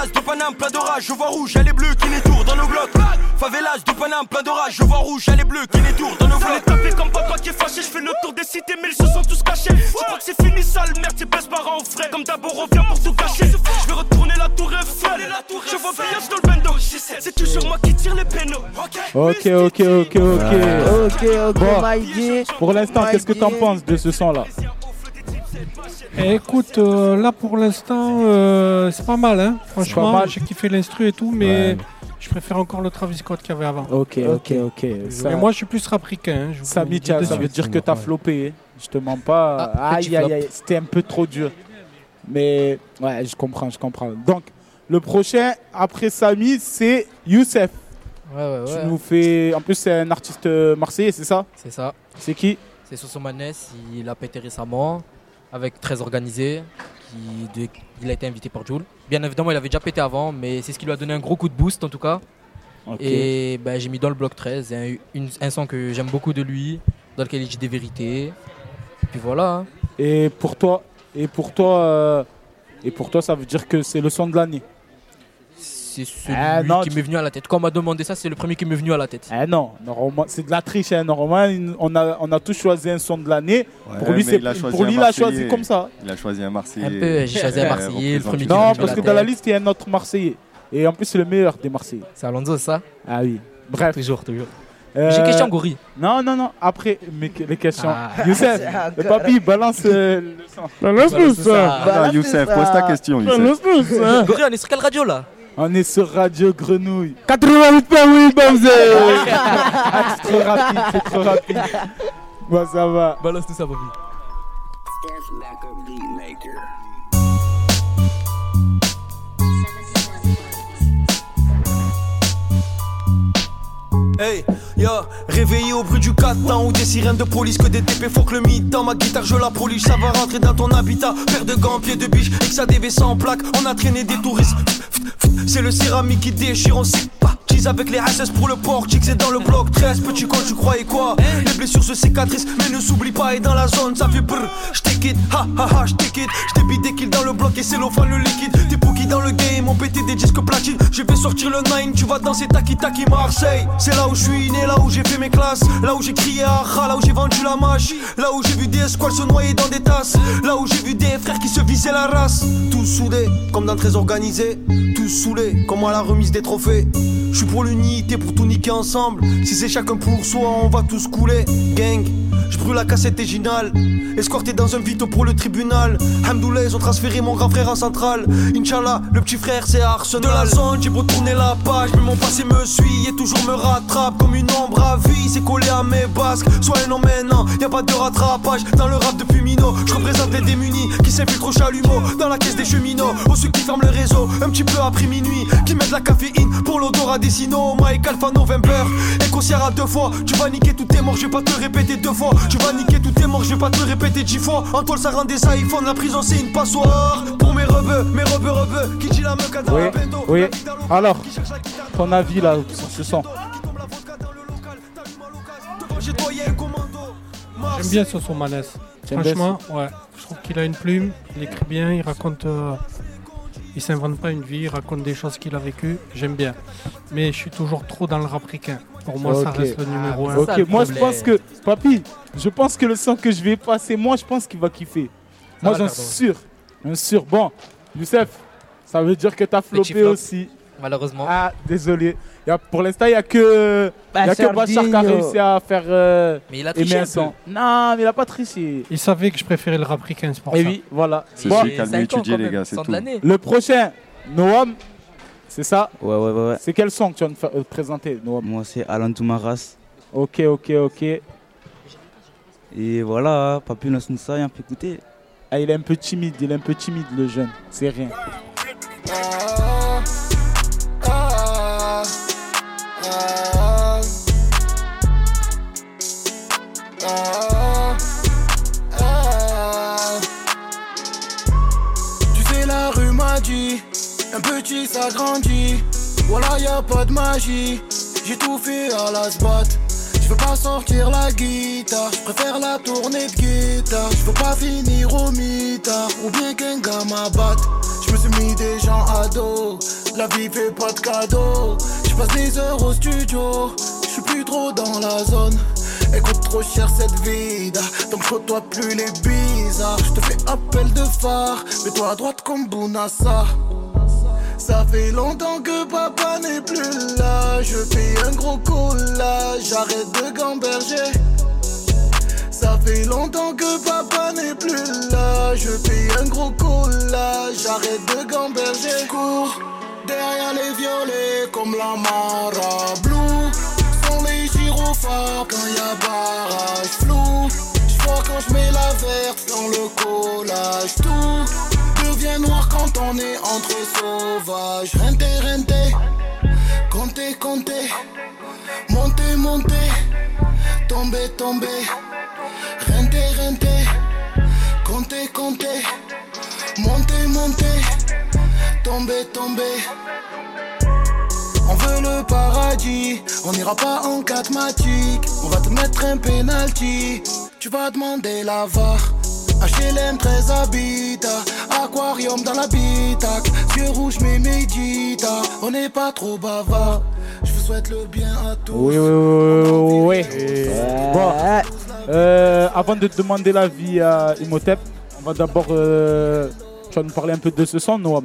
Favelas de Paname, plein d'orage Je vois rouge, elle est bleue qui les tours dans nos blocs. Favelas de Paname, plein d'orage Je vois rouge, elle est bleue qui les tours dans nos blocs. taper comme papa qui est fâché Je fais le tour des cités mais ils se sont tous cachés. Je crois que c'est fini sale merde, c'est baisse par en frais Comme d'abord on vient pour tout cacher Je vais retourner la tour Eiffel. Je vois Village dans le bendo C'est toujours moi qui tire les pénaux. Ok, ok, ok, ok. Ok, ok. Pour l'instant, qu'est-ce que t'en penses de ce son-là? Écoute, euh, là pour l'instant, euh, c'est pas mal, hein. Franchement, mal. j'ai kiffé l'instru et tout, mais Ouais. je préfère encore le Travis Scott qu'il y avait avant. Ok, ok, ok. Mais moi, je suis plus rapricain. Hein, je vous Samy, ça veut dire que t'as flopé. Je te mens pas. Ah, aïe, aïe, aïe. C'était un peu trop dur. Mais ouais, je comprends, je comprends. Donc, le prochain, après Samy, c'est Youssef. Ouais, ouais, Tu ouais. nous fais. En plus, c'est un artiste marseillais, c'est ça? C'est ça. C'est qui? C'est Sosomanes, il a pété récemment. Avec Très Organisé. Qui, de- il a été invité par Jules. Bien évidemment, il avait déjà pété avant, mais c'est ce qui lui a donné un gros coup de boost en tout cas. Et ben, j'ai mis dans le bloc 13 un, une- un son que j'aime beaucoup de lui, dans lequel il dit des vérités. Et puis voilà. hein. Et pour toi, et pour toi, euh, et pour toi, ça veut dire que c'est le son de l'année. C'est celui Ah, non, qui m'est venu à la tête. Quand on m'a demandé ça, c'est le premier qui m'est venu à la tête. Eh non, normalement, c'est de la triche. Hein. Normalement, on a, on a tous choisi un son de l'année. pour lui, il a choisi pour lui, il a choisi comme ça. Il a choisi un Marseillais. Un peu, j'ai choisi un euh, Marseillais, le premier qui Non, parce que dans la liste, il y a un autre Marseillais. Et en plus, c'est le meilleur des Marseillais. C'est Alonso, ça Ah oui. Bref. Toujours, toujours. Euh, J'ai question, Gori. Non, non, non. Après, mais que- les questions. Ah. Youssef, <laughs> le papy, balance euh, le son. Balance tout ça. Youssef, pose ta question, Youssef. Balance tout ça. Gori, on est sur quelle radio là? On est sur Radio Grenouille. 88.8, Bamzé Ah, c'est trop rapide, c'est trop rapide. Bon, ça va. Balance tout ça, papy. Hey, yo, réveillé au bruit du catan ou des sirènes de police que des TP faut que le dans ma guitare je la polish ça va rentrer dans ton habitat. Paire de gants pieds de biche et sans plaque. On a traîné des touristes. C'est le céramique qui déchire on sait pas Avec les SS pour le portique c'est dans le bloc 13 petit con tu croyais quoi? Les blessures se cicatrisent mais ne s'oublie pas et dans la zone ça fait brr j't'ai ha ha ha j't'ai quitte j't'ai bidé des kills dans le bloc et c'est l'offre le liquide. Des bookies dans le game ont pété des disques platine je vais sortir le 9 tu vas danser taki taki Marseille. C'est là où je suis né là où j'ai fait mes classes. Là où j'ai crié ah là où j'ai vendu la mâche. Là où j'ai vu des squales se noyer dans des tasses. Là où j'ai vu des frères qui se visaient la race. Tous soudés comme dans très organisé. Tous saoulés comme à la remise des trophées je suis pour l'unité pour tout niquer ensemble. Si c'est chacun pour soi on va tous couler. Gang je brûle la cassette originale. Escorté dans un vito pour le tribunal. Hamdoullah ils ont transféré mon grand frère en centrale. Inch'Allah le petit frère c'est Arsenal. De la zone j'ai beau tourner la page Mais mon passé me suit et toujours me rattrape Comme une ombre à vie. C'est collé à mes basques. Soit un homme maintenant y a pas de rattrapage. Dans le rap depuis Mino Je représente les démunis Qui s'infiltrent au chalumeau Dans la caisse des cheminots. Aux ceux qui ferment le réseau Un petit peu après minuit Qui mettent la caféine pour l'odorat des sinos Mike 20 peur Et qu'on à deux fois. Tu vas niquer tous tes morts je vais pas te répéter deux fois. Tu vas niquer tous tes morts je vais pas te répéter dix fois. En toile ça rend des iPhones La prison c'est une passoire. Pour mes rebeux Mes rebeux rebeux. Qui dit la meuf dans Oui, la oui. Alors, ton avis là ce son J'aime bien ce son Manès. Franchement, ouais. Je trouve qu'il a une plume, il écrit bien, il raconte. euh, il s'invente pas une vie, il raconte des choses qu'il a vécues. J'aime bien. Mais je suis toujours trop dans le rap ricain. Pour moi, ça reste le numéro un. Ok, moi je pense que, papy, je pense que le son que je vais passer, moi je pense qu'il va kiffer. moi j'en suis faire, sûr. J'en suis sûr. Bon, Youssef, ça veut dire que t'as flopé flop. aussi. Malheureusement. Ah, désolé. Y a- pour l'instant, il n'y a que, y a que Bachar qui a réussi à faire euh, Mais il a aimer triché un un son. Non, mais il a pas triché. Il savait que je préférais le rap ricain, c'est pour Et ça. oui, voilà. C'est Bon, celui qui a le mieux étudié, les gars, c'est tout. Le prochain, Noam, c'est ça Ouais, ouais, ouais. ouais. C'est quel son que tu vas nous faire- euh, présenter, Noam? Moi, c'est Alan Toumaras. Ok, ok, ok. Et voilà, Papu lance nous ça et on peut écouter. Ah, il est un peu timide, il est un peu timide, le jeune. C'est rien. Ah, Tu sais, la rue m'a dit, un petit ça grandit. Voilà, y a pas de magie. J'ai tout fait à la spot. Je veux pas sortir la guitare, je préfère la tournée de guitare. Je veux pas finir au mitard ou bien qu'un gars m'abatte. Je me suis mis des gens à dos, la vie fait pas de cadeaux. Je passe des heures au studio, je suis plus trop dans la zone. Elle coûte trop cher cette vie, donc je côtoie plus les bizarres. Je te fais appel de phare, mais toi à droite comme Bounassa. Ça fait longtemps que papa n'est plus gros collage, j'arrête de gamberger. Ça fait longtemps que papa n'est plus là. Je fais un gros collage, j'arrête de gamberger. Cours derrière les violets comme la Mara Blue. Sont les gyrophares quand y a barrage flou. J'vois quand je mets la verte dans le collage. Tout devient noir quand on est entre sauvages. Rente, rente, comptez, comptez monté, tombé, tombé, renté, renté, compter, compté, monté, monté, tomber. tombé. On veut le paradis, on n'ira pas en catmatique, on va te mettre un penalty, tu vas demander la VAR. HLM 13 habitat, aquarium dans l'habitac. Yeux rouges mais médita, on n'est pas trop bavard. Je vous souhaite le bien à tous. Oui, oui, oui, oui. Bon, euh, avant de demander l'avis à Imhotep, on va d'abord. euh, tu vas nous parler un peu de ce son, Noam.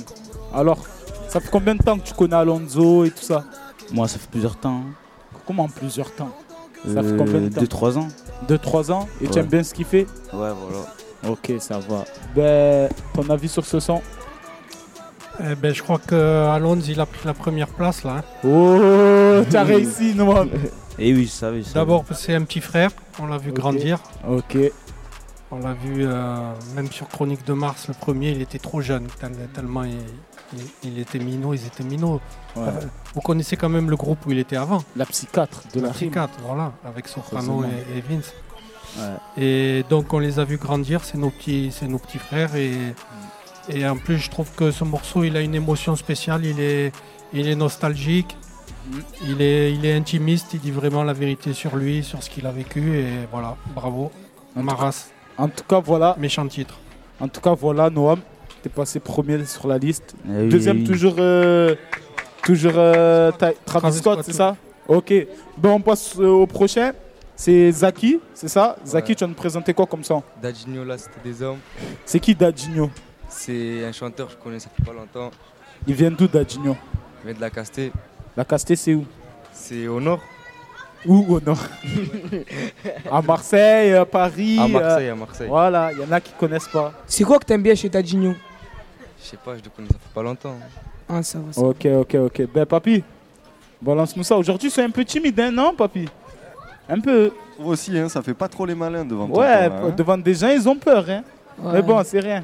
Alors, ça fait combien de temps que tu connais Alonso et tout ça? Moi, ça fait plusieurs temps. Comment plusieurs temps? Ça fait Euh, combien de temps? deux, trois ans. 2-3 ans Et tu aimes bien ce qu'il fait? Ouais, voilà. Ok, ça va. Ben, ton avis sur ce son? Eh ben, je crois que Alonso il a pris la première place là. hein. Oh, tu as réussi, Noam. Et oui, je savais. je savais. D'abord, c'est un petit frère, on l'a vu grandir. Ok. On l'a vu euh, même sur Chronique de Mars, le premier, il était trop jeune, tel- tellement il, il- il était minot, ils étaient minots. Ouais. Euh, vous connaissez quand même le groupe où il était avant La psychiatre de la La psychiatre, voilà, avec Soprano et, et Vince. Ouais. Et donc on les a vus grandir, c'est nos petits, c'est nos petits frères et, et en plus je trouve que ce morceau il a une émotion spéciale, il est, il est nostalgique, il est, il est intimiste, il dit vraiment la vérité sur lui, sur ce qu'il a vécu et voilà, bravo, Maras. En tout cas, voilà. Méchant titre. En tout cas, voilà, Noam. T'es passé premier sur la liste. Eh oui, Deuxième, oui. toujours, euh, toujours euh, Travis Scott, Scott, c'est ça? Ok. Ben, on passe euh, au prochain. C'est Zaki, c'est ça? Zaki, tu vas nous présenter quoi comme ça? Dadinho, là, c'était des hommes. C'est qui Dadinho? C'est un chanteur, je connais, ça fait pas longtemps. Il vient d'où Dadinho? Il vient de la Casté. La Casté, c'est où? C'est au nord. Où au nord? <laughs> À Marseille, à Paris. À Marseille, euh, à Marseille. Voilà, il y en a qui connaissent pas. C'est quoi que t'aimes bien chez Tadinho Je sais pas, je le connais, ça fait pas longtemps. Ah, ça va. ça va. Ok, ok, ok. Ben, papy, balance-nous ça. Aujourd'hui, c'est un peu timide, hein, non, papy Un peu. Vous aussi, hein, ça fait pas trop les malins devant toi. Ouais, là, hein. devant des gens, ils ont peur, hein. Ouais. Mais bon, c'est rien.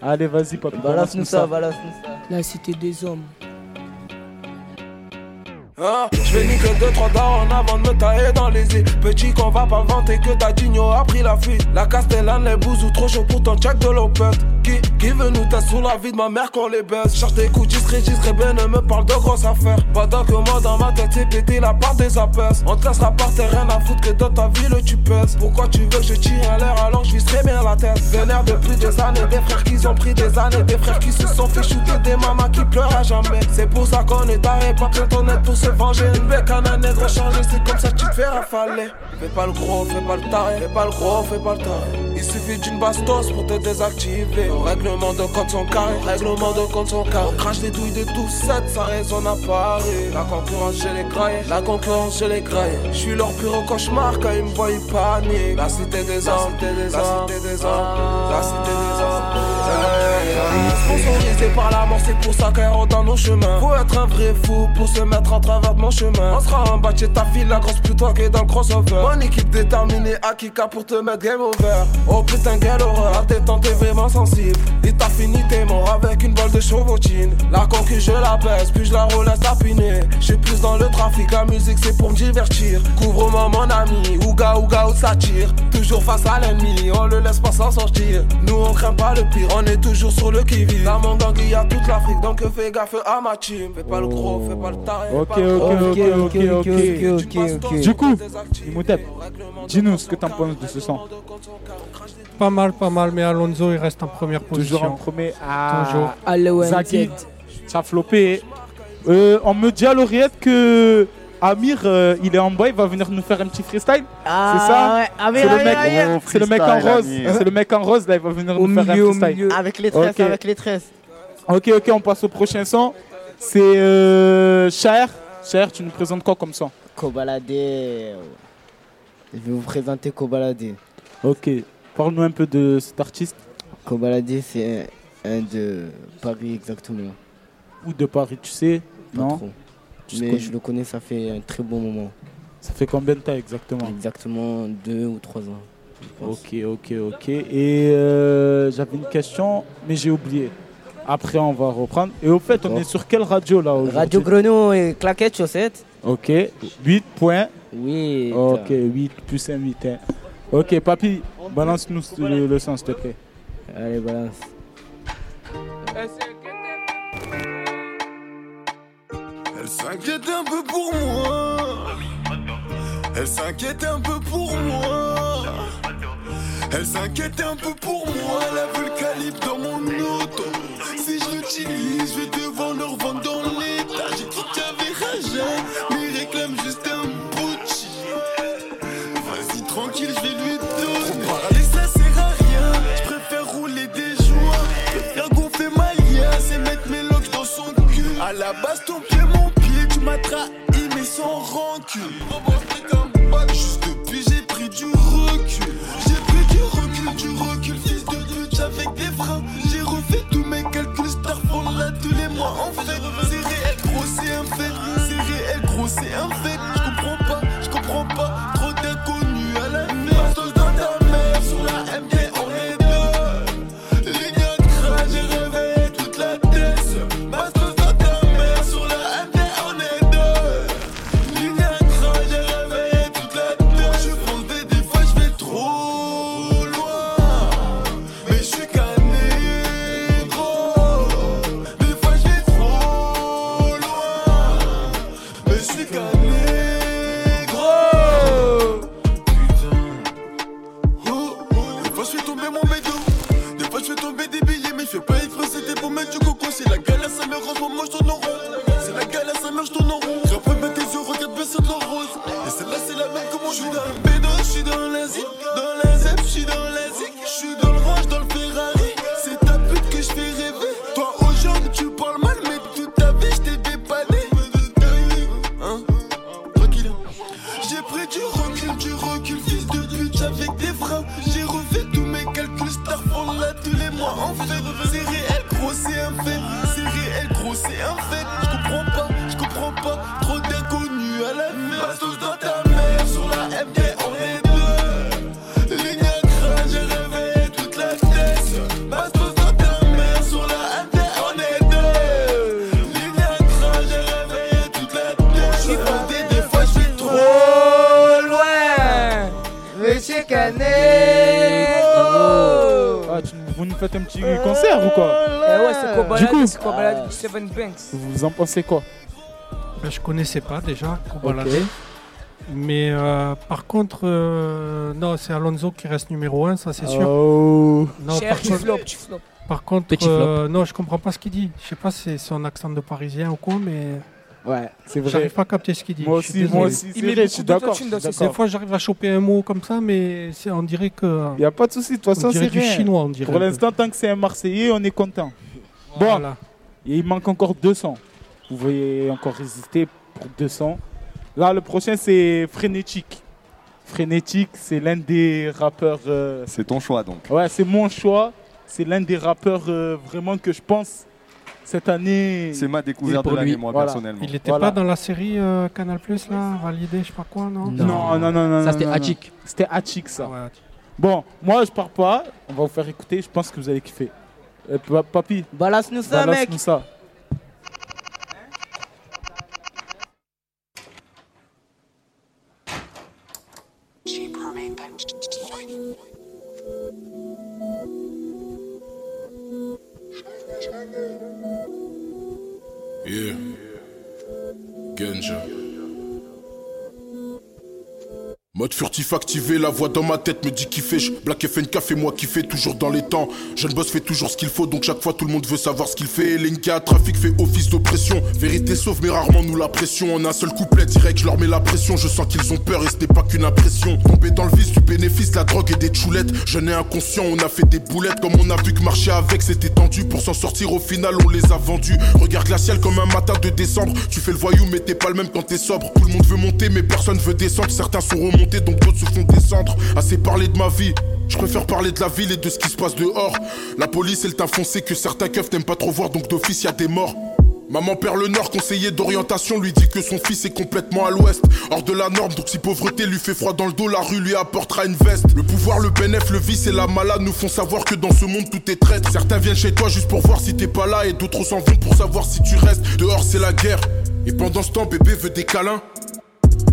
Allez, vas-y, papy. Balance-nous ça, balance-nous ça. La cité des hommes. Hein? Je vais niquer 2-3 darons avant de me tailler dans les îles. Petit qu'on va pas vanter que Dadinho a pris la fuite. La Castellane, les bousous trop chaud pour ton check de l'opette qui, qui veut nous tester sous la vie de ma mère qu'on les baisse? Charge des coups discret, ben ne me parle de grosses affaires. Pendant que moi dans ma tête c'est pété la part des apaises On te laissera par terre, rien à foutre que dans ta ville tu pèses. Pourquoi tu veux que je tire à l'air alors je vise très bien la tête? Vénère depuis des années, des frères qui ont pris des années Des frères qui se sont fait shooter, des mamans qui pleurent à jamais. C'est pour ça qu'on est taré, pas que honnête pour se venger Une bécane à nègre changé, c'est comme ça que tu te fais rafaler. Fais pas le gros, fais pas le taré, fais pas le gros, fais pas le taré. Il suffit d'une bastos pour te désactiver. Règlement de compte son carré, règlement de compte son carré On crache des douilles de tous sept, ça résonne à Paris. La concurrence je les graille, la concurrence je les graille Je suis leur pire cauchemar quand ils me voient ils paniquent La cité des hommes, la cité des hommes, la cité des hommes Sponsorisé par la mort, c'est pour ça qu'elle rentre dans nos chemins. Faut être un vrai fou pour se mettre en travers de mon chemin. On sera en bas chez ta fille, la grosse pute toi qui est dans le crossover. Mon équipe déterminée, Akika pour te mettre game over. Oh putain quelle horreur, à tes t'es vraiment sensible. Et t'as fini t'es mort avec une balle de chevrotine La concu je la baisse, puis je la relaisse tapiner Je suis plus dans le trafic, la musique c'est pour me divertir. Couvre-moi mon ami, ouga ouga ou ça tire. Toujours face à l'ennemi, on le laisse pas s'en sortir. Nous on craint pas le pire, on est toujours sur le qui-vive Dans mon gang il y a toute l'Afrique, donc fais gaffe à ma team Fais pas le gros, fais pas le taré Ok, ok, ok, ok, ok, ok. Du coup, Imhotep, dis-nous ce que t'en penses de ce son. Pas mal, pas mal, mais Alonso il reste en première position. Toujours en premier. Ah, Toujours. Zaki, ça a floppé. Euh, on me dit à l'oreillette que Amir, euh, il est en bas, il va venir nous faire un petit freestyle. Ah, c'est ça ouais, Amir, C'est le mec, c'est le mec en rose. C'est le mec en rose là, il va venir Au nous faire milieu, un au freestyle. milieu. Avec les tresses, Ok. avec les tresses. Ok, ok, on passe au prochain son. C'est euh, Cher. Cher, tu nous présentes quoi comme son? Kobalade. Je vais vous présenter Kobalade. Ok. Parle-nous un peu de cet artiste. Kobalade, c'est un de Paris exactement. Ou de Paris, tu sais Pas Non? trop. Mais je le connais, ça fait un très bon moment. Ça fait combien de temps exactement Exactement deux ou trois ans. Ok, ok, ok. Et euh, j'avais une question, mais j'ai oublié. Après, on va reprendre. Et au fait, on est sur quelle radio là aujourd'hui Radio Grenoble et Claquette Chaussette. Ok, 8 points. Oui. Ok, 8 plus 1, 8. hein. Ok, papy, balance-nous le, le son, s'il te plaît. Allez, balance. Elle s'inquiète un peu pour moi. Elle s'inquiète un peu pour moi. Elle s'inquiète un peu pour moi. Elle calibre dans mon auto. Si je l'utilise, je vais devoir le revendre dans l'état. J'ai qu'il y avait Raja, mais il réclame juste un Gucci. Vas-y, tranquille, je vais lui donner. Trop parler, ça sert à rien. Je préfère rouler des joints. Préfère gonfler ma liasse et mettre mes locks dans son cul. À la base, Juste depuis, j'ai pris du recul. J'ai pris du recul, du recul, fils de pute, avec des freins. J'ai refait tous mes calculs, star font là tous les mois. En fait, c'est réel, gros, c'est un fait. C'est réel, gros, c'est un fait. Faites un petit concert ou quoi Eh ouais, c'est quoi Du balade, coup, c'est quoi balade du Seven Banks vous en pensez quoi Ben, je connaissais pas déjà. Mais euh, par contre, euh, non, c'est Alonso qui reste numéro 1, ça c'est sûr. Oh. Non, Cher, par tu contre, flop, tu flop. par contre euh, non, je comprends pas ce qu'il dit. Je sais pas si c'est son accent de parisien ou quoi, mais. Ouais, c'est vrai. J'arrive pas à capter ce qu'il dit. Moi aussi, moi aussi, suis d'accord. je suis Des fois, j'arrive à choper un mot comme ça, mais c'est- on dirait que. Il n'y a pas de souci, de toute façon, c'est du rien. chinois, on dirait. Pour l'instant, tant que c'est un Marseillais, on est content. Bon, et il manque encore 200. Vous pouvez encore résister pour 200. Là, le prochain, c'est Frénétique. Frénétique, c'est l'un des rappeurs. euh, C'est ton choix donc. Ouais, c'est mon choix. C'est l'un des rappeurs euh, vraiment que je pense cette année. C'est ma découverte de l'année, moi, personnellement. Il était Voilà. pas dans la série euh, Canal Plus là, validé, je sais pas quoi, non Non, non, non, non. Ça, c'était. Hachik. C'était Hachik, ça. Bon, moi, je pars pas. On va vous faire écouter. Je pense que vous allez kiffer. Euh, pa- papy. Balance-nous ça, mec. ça. Yeah. Genja. Mode furtif activé, la voix dans ma tête me dit kiffer. Je Black FNK fait moi kiffer, toujours dans les temps. Jeune boss fait toujours ce qu'il faut, donc chaque fois tout le monde veut savoir ce qu'il fait. Lenka, trafic fait office d'oppression. Vérité sauve, mais rarement nous la pression. En un seul couplet direct, je leur mets la pression. Je sens qu'ils ont peur et ce n'est pas qu'une impression. Tombé dans le vice du bénéfice, la drogue et des choulettes. Jeune et inconscient, on a fait des boulettes. Comme on a vu que marcher avec, c'était tendu. Pour s'en sortir, au final, on les a vendus. Regard glacial comme un matin de décembre. Tu fais le voyou, mais t'es pas le même quand t'es sobre. Tout le monde veut monter, mais personne veut descendre. Certains sont remontés, donc d'autres se font descendre. Assez parlé de ma vie. Je préfère parler de la ville et de ce qui se passe dehors. La police, elle t'a foncé que certains keufs t'aiment pas trop voir, donc d'office y a des morts. Maman perd le nord, conseiller d'orientation, lui dit que son fils est complètement à l'ouest. Hors de la norme, donc si pauvreté lui fait froid dans le dos, la rue lui apportera une veste. Le pouvoir, le bénéf, le vice et la malade nous font savoir que dans ce monde tout est traître. Certains viennent chez toi juste pour voir si t'es pas là et d'autres s'en vont pour savoir si tu restes. Dehors, c'est la guerre. Et pendant ce temps, bébé veut des câlins.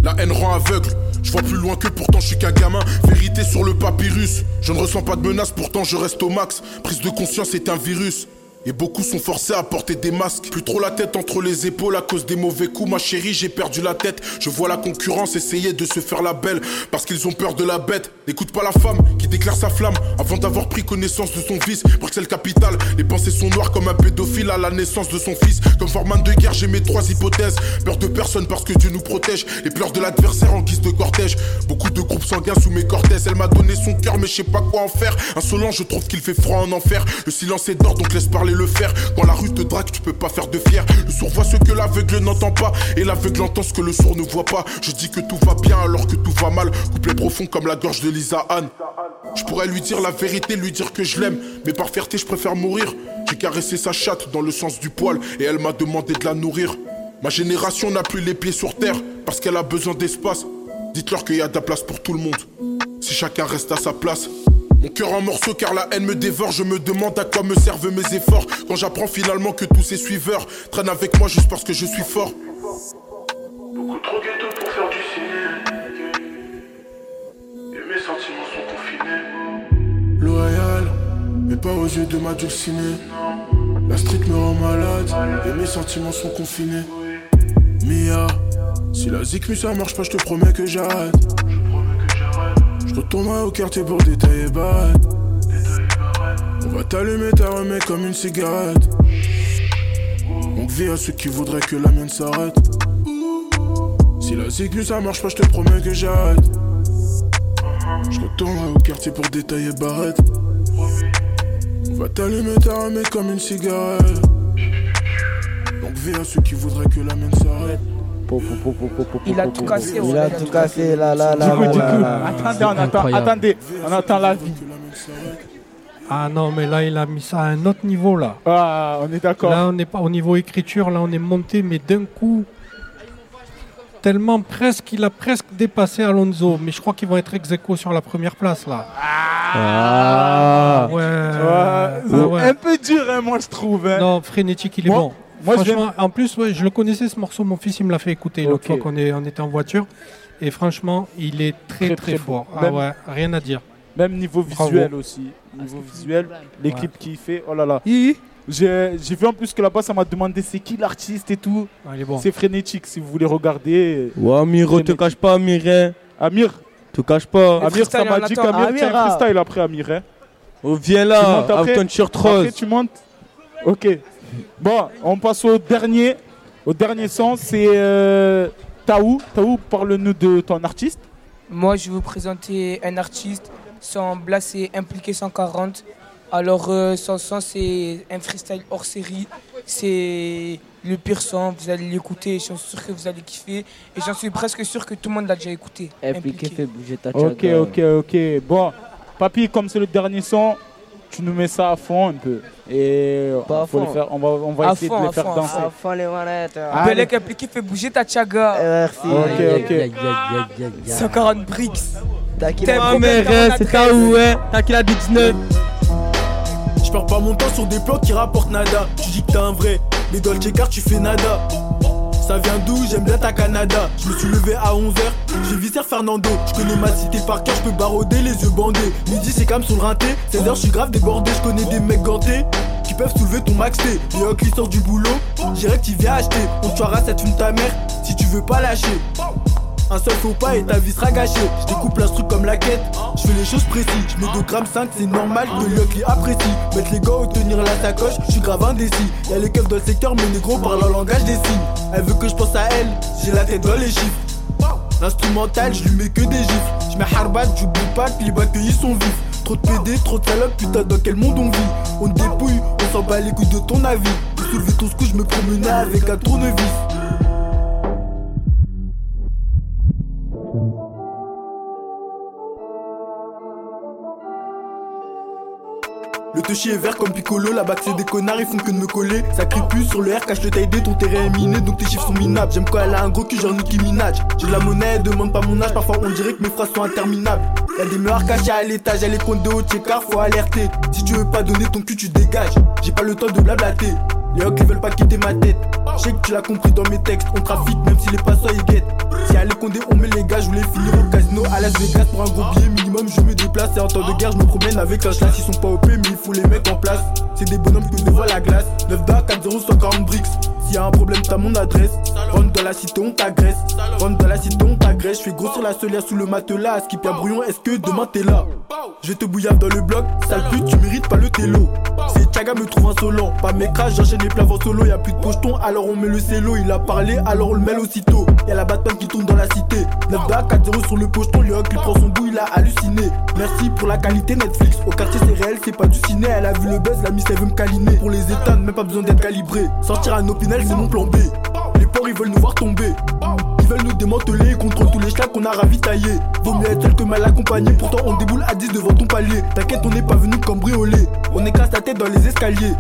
La haine rend aveugle, je vois plus loin que pourtant je suis qu'un gamin. Vérité sur le papyrus, je ne ressens pas de menace, pourtant je reste au max. Prise de conscience est un virus. Et beaucoup sont forcés à porter des masques. Plus trop la tête entre les épaules à cause des mauvais coups. Ma chérie, j'ai perdu la tête. Je vois la concurrence essayer de se faire la belle. Parce qu'ils ont peur de la bête. N'écoute pas la femme qui déclare sa flamme avant d'avoir pris connaissance de son vice. Bruxelles capitale, les pensées sont noires comme un pédophile à la naissance de son fils. Comme Forman de guerre, j'ai mes trois hypothèses. Peur de personne parce que Dieu nous protège. Les pleurs de l'adversaire en guise de cortège. Beaucoup de groupes sanguins sous mes cortèses. Elle m'a donné son cœur, mais je sais pas quoi en faire. Insolent, je trouve qu'il fait froid en enfer. Le silence est d'or, donc laisse parler le fer. Quand la rue te drague, tu peux pas faire de fier. Le sourd voit ce que l'aveugle n'entend pas. Et l'aveugle entend ce que le sourd ne voit pas. Je dis que tout va bien alors que tout va mal. Couplet profond comme la gorge de Lisa Anne. Je pourrais lui dire la vérité, lui dire que je l'aime. Mais par fierté, je préfère mourir. J'ai caressé sa chatte dans le sens du poil. Et elle m'a demandé de la nourrir. Ma génération n'a plus les pieds sur terre parce qu'elle a besoin d'espace. Dites-leur qu'il y a de la place pour tout le monde. Si chacun reste à sa place. Mon cœur en morceaux car la haine me dévore. Je me demande à quoi me servent mes efforts. Quand j'apprends finalement que tous ces suiveurs traînent avec moi juste parce que je suis fort. Beaucoup trop ghetto pour faire du ciné. Et mes sentiments sont confinés. Loyal, mais pas aux yeux de ma dulcinée. La street me rend malade et mes sentiments sont confinés. Mia, si la zikmu ça marche pas, je te promets que j'arrête. Je retournerai au quartier pour détailler barrette. On va t'allumer ta remet comme une cigarette. Donc vie à ceux qui voudraient que la mienne s'arrête. Si la zikmu ça marche pas, je te promets que j'arrête. Je retournerai au quartier pour détailler barrette. On va t'allumer ta remet comme une cigarette. Donc vie à ceux qui voudraient que la mienne s'arrête. Il a tout cassé, Il a tout cassé, là, là, là. Du coup, là, du là, coup, là. attendez, on attend, attendez, on attend la vie. Ah non, mais là, il a mis ça à un autre niveau, là. Ah, on est d'accord. Là, on n'est pas au niveau écriture, là, on est monté, mais d'un coup, tellement presque, il a presque dépassé Alonso. Mais je crois qu'ils vont être ex aequo sur la première place, là. Ah. Ouais, Ah ouais. Un peu dur, hein, moi, je trouve. hein. Non, frénétique, il est Moi- bon. Moi, je franchement, en plus, ouais, je le connaissais ce morceau. Mon fils, il me l'a fait écouter l'autre Ok. fois qu'on est- on était en voiture. Et franchement, il est très Très, très, très fort. bon. Ah Même- ouais, rien à dire. Même niveau Bravo. visuel aussi. Niveau visuel, les Ouais. clips qu'il fait, oh là là. J'ai j'ai vu en plus que là-bas, ça m'a demandé c'est qui l'artiste et tout. Ah, bon. C'est frénétique si vous voulez regarder. Ouais, Amiro, te cache pas, Amir. hein. Amir Te cache pas. Amir, ça m'a dit qu'Amir, tiens, un freestyle après Amir. hein. Oh, viens Tu là, montes après avec ton t-shirt Après, rose. tu montes Ok. Bon, on passe au dernier. Au dernier son, c'est euh, Taou. Taou, parle-nous de ton artiste. Moi, je vais vous présenter un artiste. Son Blas, c'est Impliqué 140. Alors, euh, son son, c'est un freestyle hors série. C'est le pire son. Vous allez l'écouter. Je suis sûr que vous allez kiffer. Et j'en suis presque sûr que tout le monde l'a déjà écouté. Impliqué fait bouger ta Ok, ok, ok. Bon, papy, comme c'est le dernier son, tu nous mets ça à fond un peu. Et à faut le fond. faire, on va, on va essayer fond, de les faire fond, danser. À fond les manettes. Ah, Belek Impliqué fait bouger ta chaga. Merci. Ok, ok. 140 bricks. T'as problème, t'as c'est 13. Taou, hein? T'as qu'il a 19. Je perds pas mon temps sur des plans qui rapportent nada. Tu dis que t'es un vrai, mais dans le tu fais nada. Ça vient d'où? J'aime bien ta Canada. Je me suis levé à 11h, j'ai visé Fernando. Je connais ma cité par cœur, je peux barauder les yeux bandés. Midi c'est comme sur le rinté, 16h je suis grave débordé. Je connais des mecs gantés qui peuvent soulever ton max T. Et qui sort du boulot, direct il vient acheter. On tuera cette fume ta mère si tu veux pas lâcher. Un seul faux pas et ta vie sera gâchée. Je découpe l'instru comme la quête, je fais les choses précises. Je mets 2 grammes 5, c'est normal que l'Uckly apprécie. Mettre les gars au tenir la sacoche, je suis grave indécis. Y'a les keufs dans le secteur, mais négro parle en langage des signes. Elle veut que je pense à elle, j'ai la tête dans les chiffres. L'instrumental, je lui mets que des gifs. Je mets Harbat, j'oublie pas que les accueillis sont vifs. Trop de PD, trop de salopes, putain, dans quel monde on vit? On dépouille, on s'en bat les couilles de ton avis. Pour soulever ton scout, je me promenais avec un tournevis. Le touchy est vert comme Piccolo, la bac c'est des connards, ils font que de me coller. Ça crie plus sur le R, cache le taille ton terrain est miné, donc tes chiffres sont minables. J'aime quand elle a un gros cul, genre Nicki Minaj. J'ai de la monnaie, elle demande pas mon âge, parfois on dirait que mes phrases sont interminables. Y'a des meurs cachés à l'étage, y'a les comptes de haut checker, faut alerter. Si tu veux pas donner ton cul, tu dégages. J'ai pas le temps de blablater. Les ils veulent pas quitter ma tête. Je sais que tu l'as compris dans mes textes. On trafique même si les passants ils guettent. Si à Condé on met les gars, je voulais finir au casino à Las Vegas pour un gros billet minimum. Je me déplace et en temps de guerre, je me promène avec un classe. Ils sont pas OP, mais il faut les mettre en place. Des bonhommes que devant la glace. 9 da 4 0 140 bricks. S'il y a un problème, t'as mon adresse. Rentre dans la cité, on t'agresse. Rentre dans la cité, on t'agresse. Je fais grossir la solière sous le matelas. Skip un brouillon, est-ce que demain t'es là? Je te bouillir dans le bloc. Sale pute, tu mérites pas le télo. C'est Chaga me trouve insolent. Pas mes crashs, j'enchaîne les plats en solo. Y'a plus de pocheton, alors on met le cello. Il a parlé, alors on le mêle aussitôt. Y'a la Batman qui tourne dans la cité. 9 da 4-0 sur le pocheton. Léoc, il prend son bout, il a halluciné. Merci pour la qualité Netflix. Au quartier, c'est réel, c'est pas du ciné. Elle a vu le buzz, la miss, elle veut me câliner. Pour les états, même pas besoin d'être calibré. Sortir un opinel, c'est mon plan B. Les porcs, ils veulent nous voir tomber. Ils veulent nous démanteler contre tous les schlacs qu'on a ravitaillés. Vaut mieux être seul que mal accompagné. Pourtant, on déboule à 10 devant ton palier. T'inquiète, on n'est pas venu cambrioler. On écrase ta tête dans les escaliers.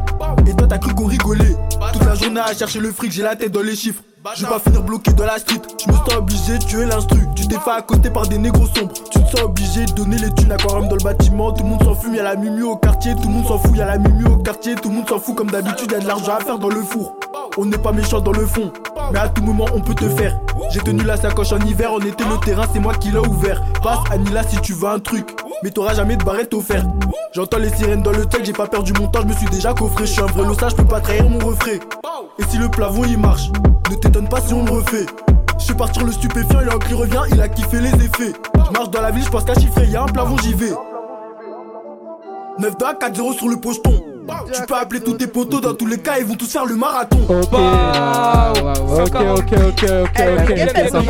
Et toi, t'as cru qu'on rigolait. Toute la journée à chercher le fric, j'ai la tête dans les chiffres. Je vais pas finir bloqué dans la street. Je me sens obligé de tuer l'instru. Tu t'es fait accoster par des négros sombres. Tu te sens obligé de donner les thunes aquarium dans le bâtiment. Tout le monde s'en fout, y'a la mimi au quartier. Tout le monde s'en fout, y'a la mimi au quartier. Tout le monde s'en fout, comme d'habitude, y'a de l'argent à faire dans le four. On n'est pas méchant dans le fond, mais à tout moment on peut te faire. J'ai tenu la sacoche en hiver, on était le terrain, c'est moi qui l'ai ouvert. Passe Anila si tu veux un truc, mais t'auras jamais de barrette offerte. J'entends les sirènes dans le tech, j'ai pas perdu mon temps, je me suis déjà coffré. Je suis un vrai lossage, je peux pas trahir mon refrain. Et si le plafond il marche, ne t'étonne pas si on le refait. Je suis partir le stupéfiant, il a qui revient, il a kiffé les effets. Je marche dans la ville, je pense qu'à chiffrer, y'a un plafond, j'y vais. 9 2 4-0 sur le pocheton. Tu peux appeler tous tes potos, dans tous les cas, ils vont tous faire le marathon. Ok, ok, ok, ok, ok, ok. C'était ça,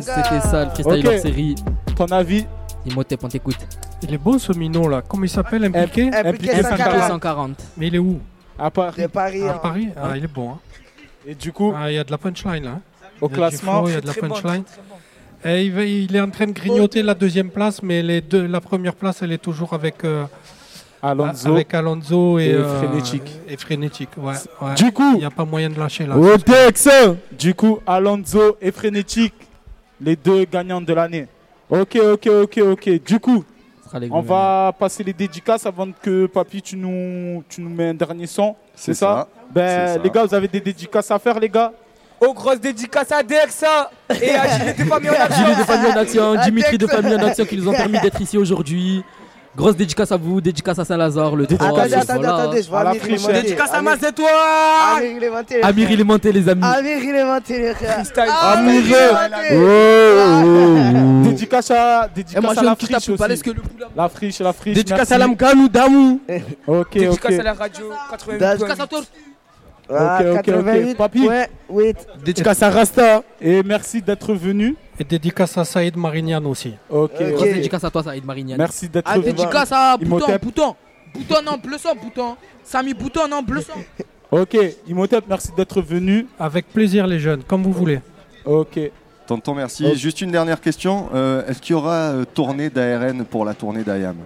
c'était ça, le freestyle hors série. Ton avis Imhotep, on t'écoute. Il est bon ce minot là. Comment il s'appelle Impliqué Impliqué Impliqué 140. 140. Mais il est où À Paris. De Paris. À hein. Paris Ah, il est bon. hein. Et du coup, Ah, il y a de la punchline là. hein. Au classement, il y a de la punchline. Et il, est en train de grignoter la deuxième place, mais les deux, la première place, elle est toujours avec, euh, Alonso. avec Alonso et, et euh, Frénétique. Et Frénétique, ouais, ouais. Du coup, il n'y a pas moyen de lâcher là. au Texan. Du coup, Alonso et Frénétique, les deux gagnants de l'année. Ok, ok, ok, ok. Du coup, on va passer les dédicaces avant que Papy, tu nous, tu nous mets un dernier son. C'est ça, ça. Ben, ça. les gars, vous avez des dédicaces à faire, les gars Aux grosses dédicaces à Dexa et à Gilet des familles en <laughs> action. Gilet de famille en action, À Dimitri de famille en action qui nous ont permis d'être ici aujourd'hui. Grosse dédicace à vous, dédicace à Saint-Lazare, le 3. Attendez, attendez, voilà. attendez, je vois Amir. Dédicace à Amir- Mazetois Amir il est monté. les Amir, il est monté, les amis. Amir il est monté, les frères. Freestyle. Amir il est monté. Oh, Dédicace à, dédicace moi, à la friche aussi. que le. La friche, la friche. Dédicace merci. à l'Amganou Damou. Ok, Dédicace ok. à la radio 88. Dédicace à toi. Ah, Ok, ok, ok. 88, Papy. ouais, 8. Dédicace à Rasta. Et merci d'être venu. Et dédicace à Saïd Marignan aussi. Ok. Dédicace à toi, Saïd Marignan. Merci d'être Ah, venu. dédicace à Bouton. Bouton. Bouton, non, bleu sang, Bouton. Samy Bouton, non, bleu sang. Ok, Imhotep, merci d'être venu. Avec plaisir les jeunes, comme vous voulez. Ok. Tonton, merci. Juste une dernière question. Euh, Est-ce qu'il y aura euh, tournée d'ARN pour la tournée d'IAM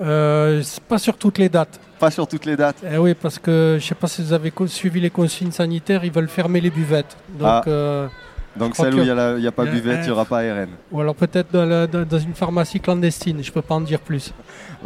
Euh, c'est pas sur toutes les dates. Pas sur toutes les dates. Eh oui, parce que je sais pas si vous avez suivi les consignes sanitaires, ils veulent fermer les buvettes. Donc, Ah. euh, Donc celle où il n'y a, pas Il y a- buvette, il n'y aura pas ARN. ou alors peut-être dans, une pharmacie clandestine, je peux pas en dire plus.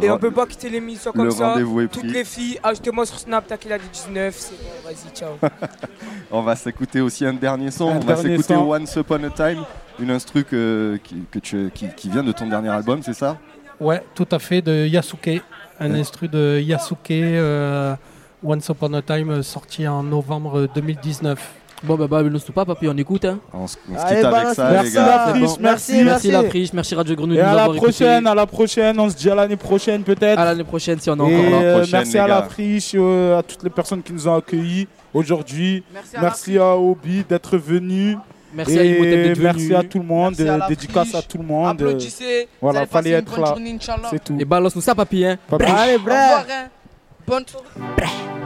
Et on peut pas quitter l'émission comme Le ça. rendez-vous est Toutes pris. les filles, ajoutez-moi sur Snap, Takila du 19. C'est bon, vas-y, ciao. <laughs> On va s'écouter aussi un dernier son. Un On va s'écouter son. Once Upon a Time, une instru que, qui, que tu, qui, qui vient de ton dernier album, c'est ça? Ouais, tout à fait, de Yasuke. Un instru de Yasuke, euh, Once Upon a Time, euh, sorti en novembre 2019. Bon, bah, bah, ne se pas, papy, on écoute. Hein. On se, on se Allez, quitte avec balance ça, le les Merci gars. la friche, bon. merci. Merci, Merci la friche, merci Radio Grenouille de Et nous à la avoir prochaine, écoutés. à la prochaine. On se dit à l'année prochaine peut-être. À l'année prochaine si on est encore là. euh, prochaine, merci les à la friche, euh, à toutes les personnes qui nous ont accueillis aujourd'hui. Merci à Merci à Obi d'être venu. Merci à Imhotep Et d'être merci venu. à tout le monde. Merci à Dédicace à tout le monde. Applaudissez. Voilà, fallait être là. C'est tout. Et balance-nous ça, papy. Hein. Papy. Allez, bref. hein. Bonne soirée.